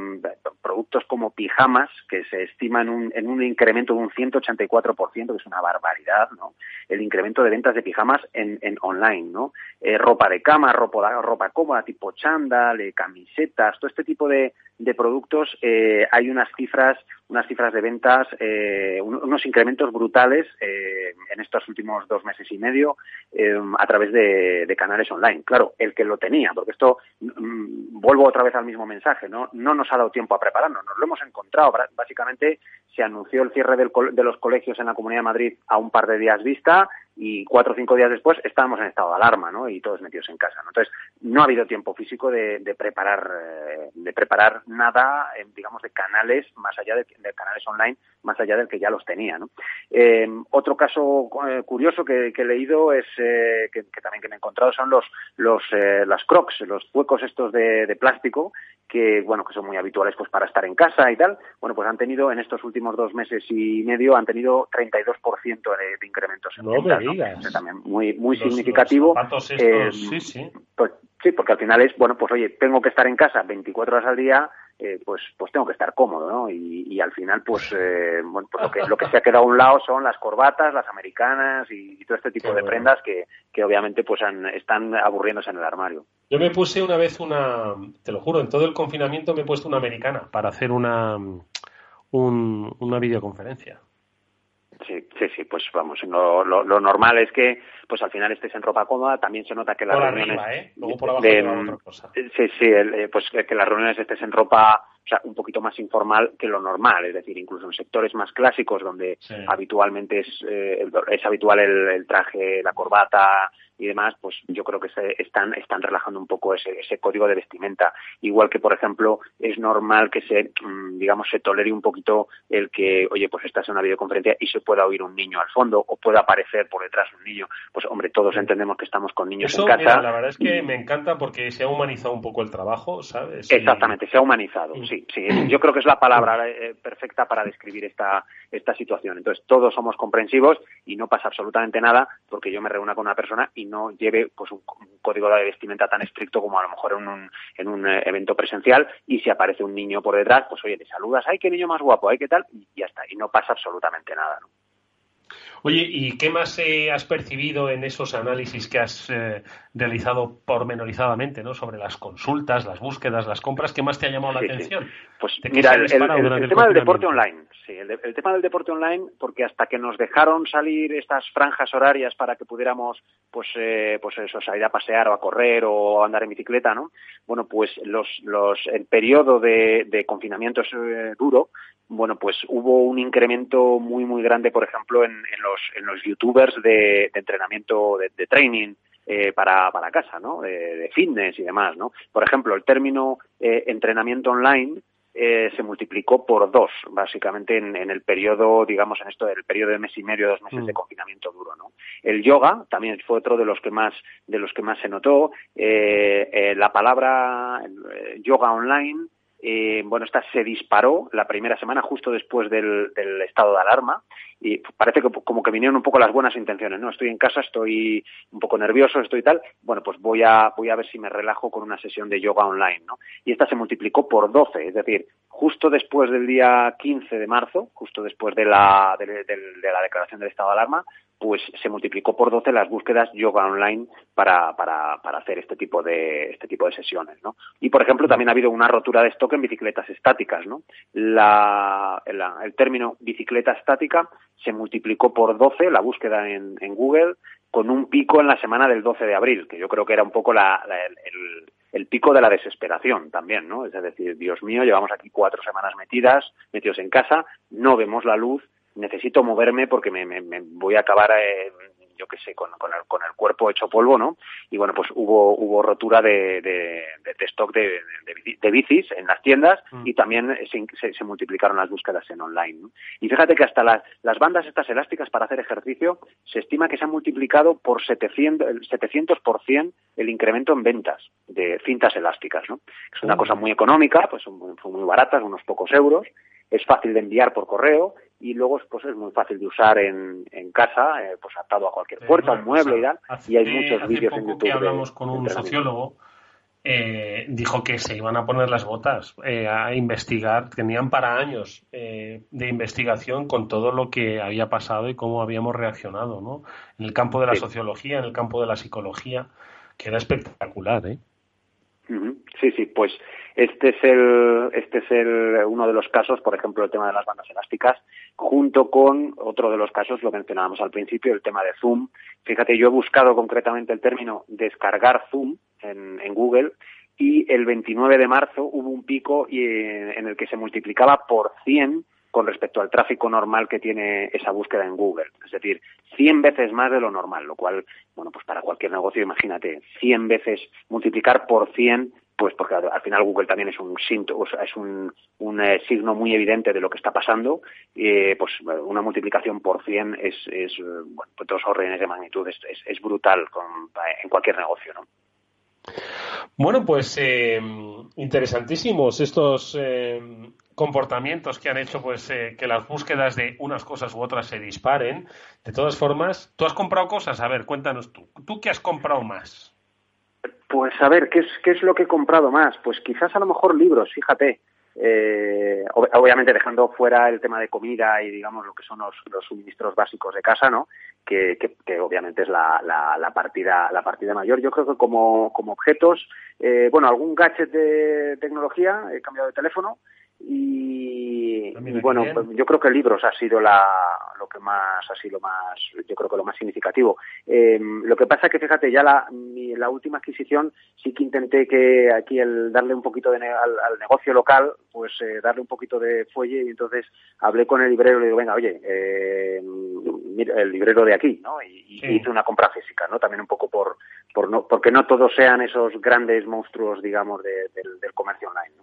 productos como pijamas que se estiman un, en un incremento de un 184%, que es una barbaridad, ¿no? El incremento de ventas de pijamas en, en online, ¿no? Eh, ropa de cama, ropa, ropa cómoda, tipo chándal, eh, camisetas, todo este tipo de, de productos, eh, hay unas cifras, unas cifras de ventas, eh, unos incrementos brutales eh, en estos últimos dos meses y medio eh, a través de, de, canales online. Claro, el que lo tenía, porque esto mm, vuelvo otra vez al mismo mensaje, no, no nos ha dado tiempo a prepararnos, nos lo hemos encontrado. Básicamente se anunció el cierre del, de los colegios en la Comunidad de Madrid a un par de días vista y cuatro o cinco días después estábamos en estado de alarma, ¿no? Y todos metidos en casa, ¿no? Entonces, no ha habido tiempo físico de, de preparar, eh, de preparar nada, eh, digamos, de canales más allá de, de, canales online, más allá del que ya los tenía, ¿no? Eh, otro caso eh, curioso que, que, he leído es, eh, que, que, también que me he encontrado son los, los, las crocs, los huecos estos de, de plástico que, bueno, que son muy habituales pues para estar en casa y tal. Bueno, pues han tenido en estos últimos dos meses y medio, han tenido 32% de, de incrementos en no ventas, ¿no? también muy, muy los, significativo. Los estos, eh, sí, sí. Pues, sí, porque al final es, bueno, pues oye, tengo que estar en casa 24 horas al día, eh, pues, pues tengo que estar cómodo, ¿no? Y, y al final, pues, eh, bueno, pues lo que, lo que se ha quedado a un lado son las corbatas, las americanas y, y todo este tipo Qué de bueno. prendas que, que obviamente pues han, están aburriéndose en el armario. Yo me puse una vez una, te lo juro, en todo el confinamiento me he puesto una americana para hacer una, un, una videoconferencia. Sí, sí, sí, pues vamos, lo, lo, lo, normal es que pues al final estés en ropa cómoda, también se nota que las por reuniones... Arriba, ¿eh? Luego por abajo de, otra cosa. Sí, sí, el, pues que las reuniones estés en ropa o sea, un poquito más informal que lo normal, es decir, incluso en sectores más clásicos donde sí. habitualmente es, eh, es habitual el, el, traje, la corbata y demás, pues yo creo que se están, están relajando un poco ese, ese código de vestimenta. Igual que, por ejemplo, es normal que se, mm, digamos, se tolere un poquito el que, oye, pues estás en una videoconferencia y se pueda oír un niño al fondo o pueda aparecer por detrás un niño. Pues, hombre, todos entendemos que estamos con niños Eso, en casa. Mira, la verdad es que me encanta porque se ha humanizado un poco el trabajo, ¿sabes? Exactamente, se ha humanizado, sí, sí. Yo creo que es la palabra eh, perfecta para describir esta, esta situación. Entonces, todos somos comprensivos y no pasa absolutamente nada porque yo me reúna con una persona y no lleve pues un, código de vestimenta tan estricto como a lo mejor en un, en un eh, evento presencial y si aparece un niño por detrás, pues oye, te saludas, ay, qué niño más guapo, ay, qué tal, y ya está, y no pasa absolutamente nada, ¿no? Oye, ¿y qué más eh, has percibido en esos análisis que has eh, realizado pormenorizadamente, ¿no? Sobre las consultas, las búsquedas, las compras, ¿qué más te ha llamado la sí, atención? Sí. Pues mira, el, el, el tema del deporte online, sí, el, el, tema del deporte online, porque hasta que nos dejaron salir estas franjas horarias para que pudiéramos, pues, eh, pues eso, salir a pasear o a correr o a andar en bicicleta, ¿no? Bueno, pues los, los, el periodo de, de confinamiento es eh, duro, bueno, pues hubo un incremento muy, muy grande, por ejemplo, en, en los, en los youtubers de, de entrenamiento, de, de training, eh, para, para casa, ¿no? de fitness y demás, ¿no? Por ejemplo, el término eh, entrenamiento online eh, se multiplicó por dos, básicamente en, el periodo, digamos, en esto del periodo de mes y medio, dos meses de mm. confinamiento duro, ¿no? El yoga también fue otro de los que más, de los que más se notó. Eh, eh, la palabra yoga online eh, bueno, esta se disparó la primera semana justo después del, estado de alarma y parece que como que vinieron un poco las buenas intenciones, ¿no? Estoy en casa, estoy un poco nervioso, estoy tal, bueno, pues voy a, voy a ver si me relajo con una sesión de yoga online, ¿no? Y esta se multiplicó por 12, es decir, justo después del día 15 de marzo, justo después de la, de la declaración del estado de alarma, pues se multiplicó por 12 las búsquedas yoga online para, para, para hacer este tipo de este tipo de sesiones, ¿no? Y por ejemplo también ha habido una rotura de stock en bicicletas estáticas, ¿no? La, el término bicicleta estática se multiplicó por 12 la búsqueda en, en, Google con un pico en la semana del 12 de abril, que yo creo que era un poco la, el, el pico de la desesperación también, ¿no? Es decir, Dios mío, llevamos aquí cuatro semanas metidas, metidos en casa, no vemos la luz necesito moverme porque me, voy a acabar, eh, yo qué sé, con, con, el, con el cuerpo hecho polvo, ¿no? Y bueno, pues hubo, hubo rotura de, de, de, stock de, de, bicis en las tiendas mm. y también se, se, multiplicaron las búsquedas en online. ¿no? Y fíjate que hasta las, las bandas estas elásticas para hacer ejercicio se estima que se han multiplicado por 700, 700% el incremento en ventas de cintas elásticas, ¿no? Es una mm. cosa muy económica, pues son son muy baratas, unos pocos euros, es fácil de enviar por correo y luego pues es muy fácil de usar en, en casa, eh, pues atado a cualquier puerta, un mueble y tal. y hay muchos vídeos en YouTube. que hablamos con un sociólogo, eh, dijo que se iban a poner las botas eh, a investigar, tenían para años de investigación con todo lo que había pasado y cómo habíamos reaccionado, ¿no? En el campo de la sociología, en el campo de la psicología, que era espectacular, ¿eh? Sí, sí, pues este es el, este es el, uno de los casos, por ejemplo, el tema de las bandas elásticas, junto con otro de los casos, lo mencionábamos al principio, el tema de Zoom. Fíjate, yo he buscado concretamente el término descargar Zoom en, en Google y el 29 de marzo hubo un pico y, en el que se multiplicaba por 100 con respecto al tráfico normal que tiene esa búsqueda en Google. Es decir, 100 veces más de lo normal, lo cual, bueno, pues para cualquier negocio, imagínate, 100 veces multiplicar por 100 pues porque al final Google también es un es un, un eh, signo muy evidente de lo que está pasando, eh, pues una multiplicación por 100 es, es bueno, pues dos órdenes de magnitud, es, es, brutal en cualquier negocio, ¿no? Bueno, pues eh, interesantísimos estos eh, comportamientos que han hecho pues que las búsquedas de unas cosas u otras se disparen. De todas formas, tú has comprado cosas. A ver, cuéntanos tú. ¿Tú qué has comprado más? Pues a ver, ¿qué es, ¿qué es lo que he comprado más? Pues quizás a lo mejor libros, fíjate. Eh, obviamente dejando fuera el tema de comida y digamos lo que son los, suministros básicos de casa, ¿no? Que, que, obviamente es la, la, partida la partida mayor. Yo creo que como, como objetos, eh, bueno, algún gadget de tecnología, he cambiado de teléfono, y, bueno, pues yo creo que libros ha sido la, lo que más, ha sido lo más, yo creo que lo más significativo. Eh, lo que pasa es que fíjate, ya la, la última adquisición sí que intenté que aquí el darle un poquito de al, negocio local, pues eh, darle un poquito de fuelle y entonces hablé con el librero y le digo, venga, oye, eh, el librero de aquí, ¿no? Y, hice una compra física, ¿no? También un poco por, por no, porque no todos sean esos grandes monstruos, digamos, del, del comercio online.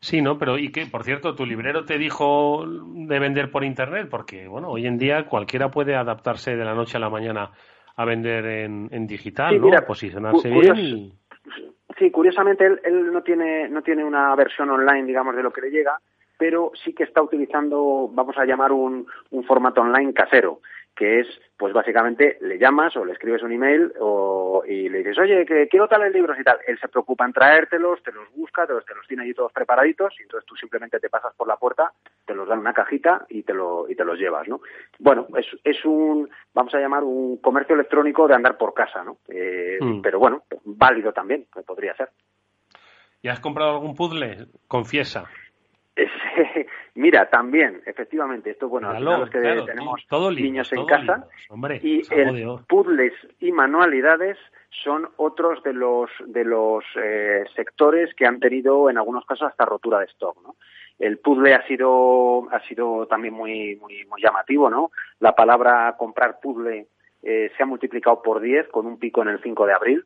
Sí, ¿no? Pero ¿y qué? Por cierto, ¿tu librero te dijo de vender por Internet? Porque, bueno, hoy en día cualquiera puede adaptarse de la noche a la mañana a vender en, en digital, ¿no? Posicionarse bien Sí, curiosamente él, él, no tiene no tiene una versión online, digamos, de lo que le llega, pero sí que está utilizando, vamos a llamar un, un formato online casero que es, pues básicamente le llamas o le escribes un email o, y le dices, oye, que quiero tales libros y tal. Él se preocupa en traértelos, te los busca, te los, te los tiene allí todos preparaditos y entonces tú simplemente te pasas por la puerta, te los dan en una cajita y te, lo, y te los llevas, ¿no? Bueno, es, es un, vamos a llamar un comercio electrónico de andar por casa, ¿no? Eh, mm. Pero bueno, válido también, podría ser. ¿Y has comprado algún puzzle? Confiesa. Mira, también, efectivamente, esto bueno, al que tenemos niños en casa y el puzzles y manualidades son otros de los de los eh, sectores que han tenido en algunos casos hasta rotura de stock, ¿no? El puzzle ha sido ha sido también muy muy muy llamativo, ¿no? La palabra comprar puzzle eh, se ha multiplicado por 10 con un pico en el 5 de abril.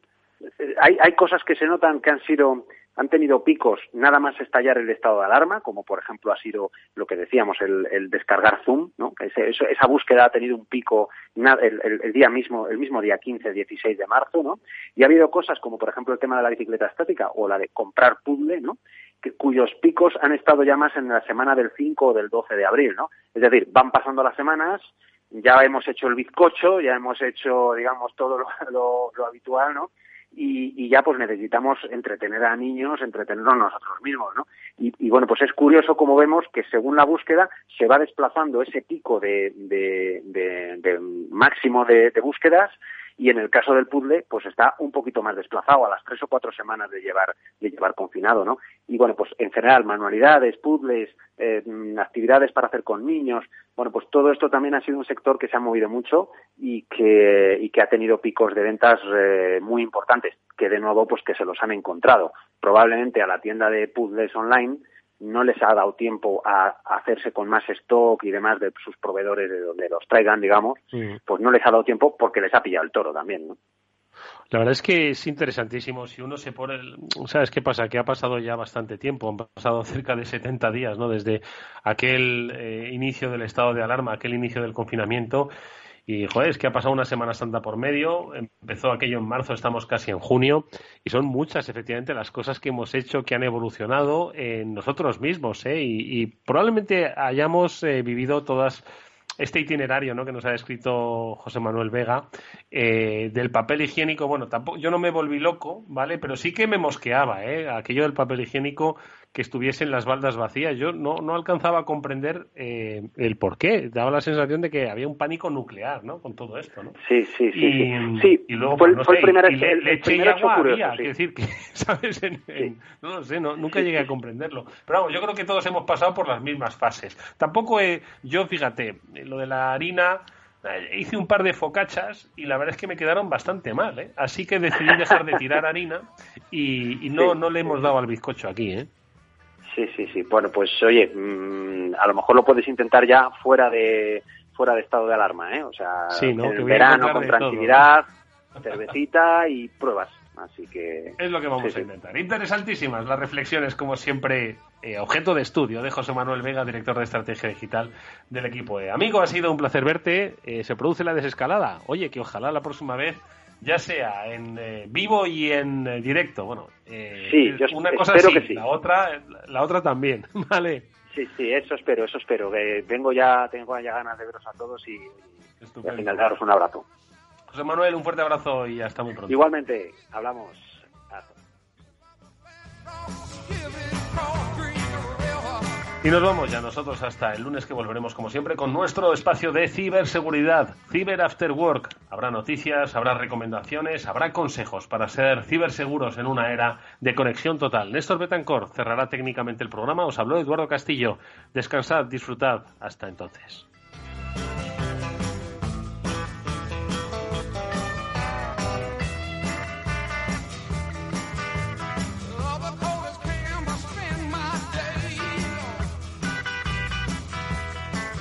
Eh, hay, hay cosas que se notan que han sido han tenido picos nada más estallar el estado de alarma, como por ejemplo ha sido lo que decíamos, el, descargar Zoom, ¿no? esa búsqueda ha tenido un pico el, día mismo, el mismo día 15, 16 de marzo, ¿no? Y ha habido cosas como por ejemplo el tema de la bicicleta estática o la de comprar puzzle, ¿no? cuyos picos han estado ya más en la semana del 5 o del 12 de abril, ¿no? Es decir, van pasando las semanas, ya hemos hecho el bizcocho, ya hemos hecho, digamos, todo lo, lo habitual, ¿no? Y, ya pues necesitamos entretener a niños, entretenernos nosotros mismos, ¿no? Y, bueno, pues es curioso como vemos que según la búsqueda se va desplazando ese pico de, de, máximo de, búsquedas y en el caso del puzzle pues está un poquito más desplazado a las tres o cuatro semanas de llevar de llevar confinado no y bueno pues en general manualidades puzzles eh, actividades para hacer con niños bueno pues todo esto también ha sido un sector que se ha movido mucho y que y que ha tenido picos de ventas eh, muy importantes que de nuevo pues que se los han encontrado. Probablemente a la tienda de puzzles online no les ha dado tiempo a, hacerse con más stock y demás de sus proveedores de donde los traigan, digamos, pues no les ha dado tiempo porque les ha pillado el toro también, ¿no? La verdad es que es interesantísimo. Si uno se pone. ¿Sabes qué pasa? Que ha pasado ya bastante tiempo. Han pasado cerca de 70 días, ¿no? Desde aquel eh, inicio del estado de alarma, aquel inicio del confinamiento. Y, joder, es que ha pasado una Semana Santa por medio, empezó aquello en marzo, estamos casi en junio, y son muchas, efectivamente, las cosas que hemos hecho que han evolucionado en nosotros mismos, ¿eh? Y, probablemente hayamos eh, vivido todas este itinerario ¿no? que nos ha descrito José Manuel Vega eh, del papel higiénico, bueno, tampoco, yo no me volví loco, ¿vale? Pero sí que me mosqueaba, ¿eh? Aquello del papel higiénico que estuviesen las baldas vacías. Yo no, no alcanzaba a comprender eh, el por qué. Daba la sensación de que había un pánico nuclear, ¿no? Con todo esto, ¿no? Sí, sí, sí. Y, sí. y luego, fue, pues, no sé, el primer, y le, el, leche y primer hecho agua curioso, había, sí. quiero decir que, ¿sabes? En- en- no lo sé, no, nunca llegué a comprenderlo. Pero vamos, yo creo que todos hemos pasado por las mismas fases. Tampoco he, yo, fíjate, lo de la harina... eh, Hice un par de focachas y la verdad es que me quedaron bastante mal, ¿eh? Así que decidí dejar de tirar harina y, y no, Sí. no le hemos dado al bizcocho aquí, ¿eh? Sí, sí, sí. Bueno, pues oye, mm, a lo mejor lo puedes intentar ya fuera de fuera de estado de alarma, ¿eh? O sea, Sí, ¿no? en el verano con todo. tranquilidad, cervecita y pruebas. Así que Es lo que vamos Sí, a sí. intentar. Interesantísimas las reflexiones, como siempre, eh, objeto de estudio de José Manuel Vega, director de estrategia digital del equipo E. Amigo, ha sido un placer verte. Eh, se produce la desescalada. Oye, que ojalá la próxima vez ya sea en eh, vivo y en eh, directo. Bueno, eh, Sí, yo una cosa espero sí, que sí. la otra, la otra también. Vale. sí, sí, eso espero, eso espero. Que vengo ya, tengo ya ganas de veros a todos y, y al final daros un abrazo. José Manuel, un fuerte abrazo y hasta muy pronto. Igualmente, hablamos. Hasta- Y nos vamos ya nosotros hasta el lunes que volveremos como siempre con nuestro espacio de ciberseguridad, Cyber After Work. Habrá noticias, habrá recomendaciones, habrá consejos para ser ciberseguros en una era de conexión total. Néstor Betancor cerrará técnicamente el programa. Os habló Eduardo Castillo. Descansad, disfrutad. Hasta entonces.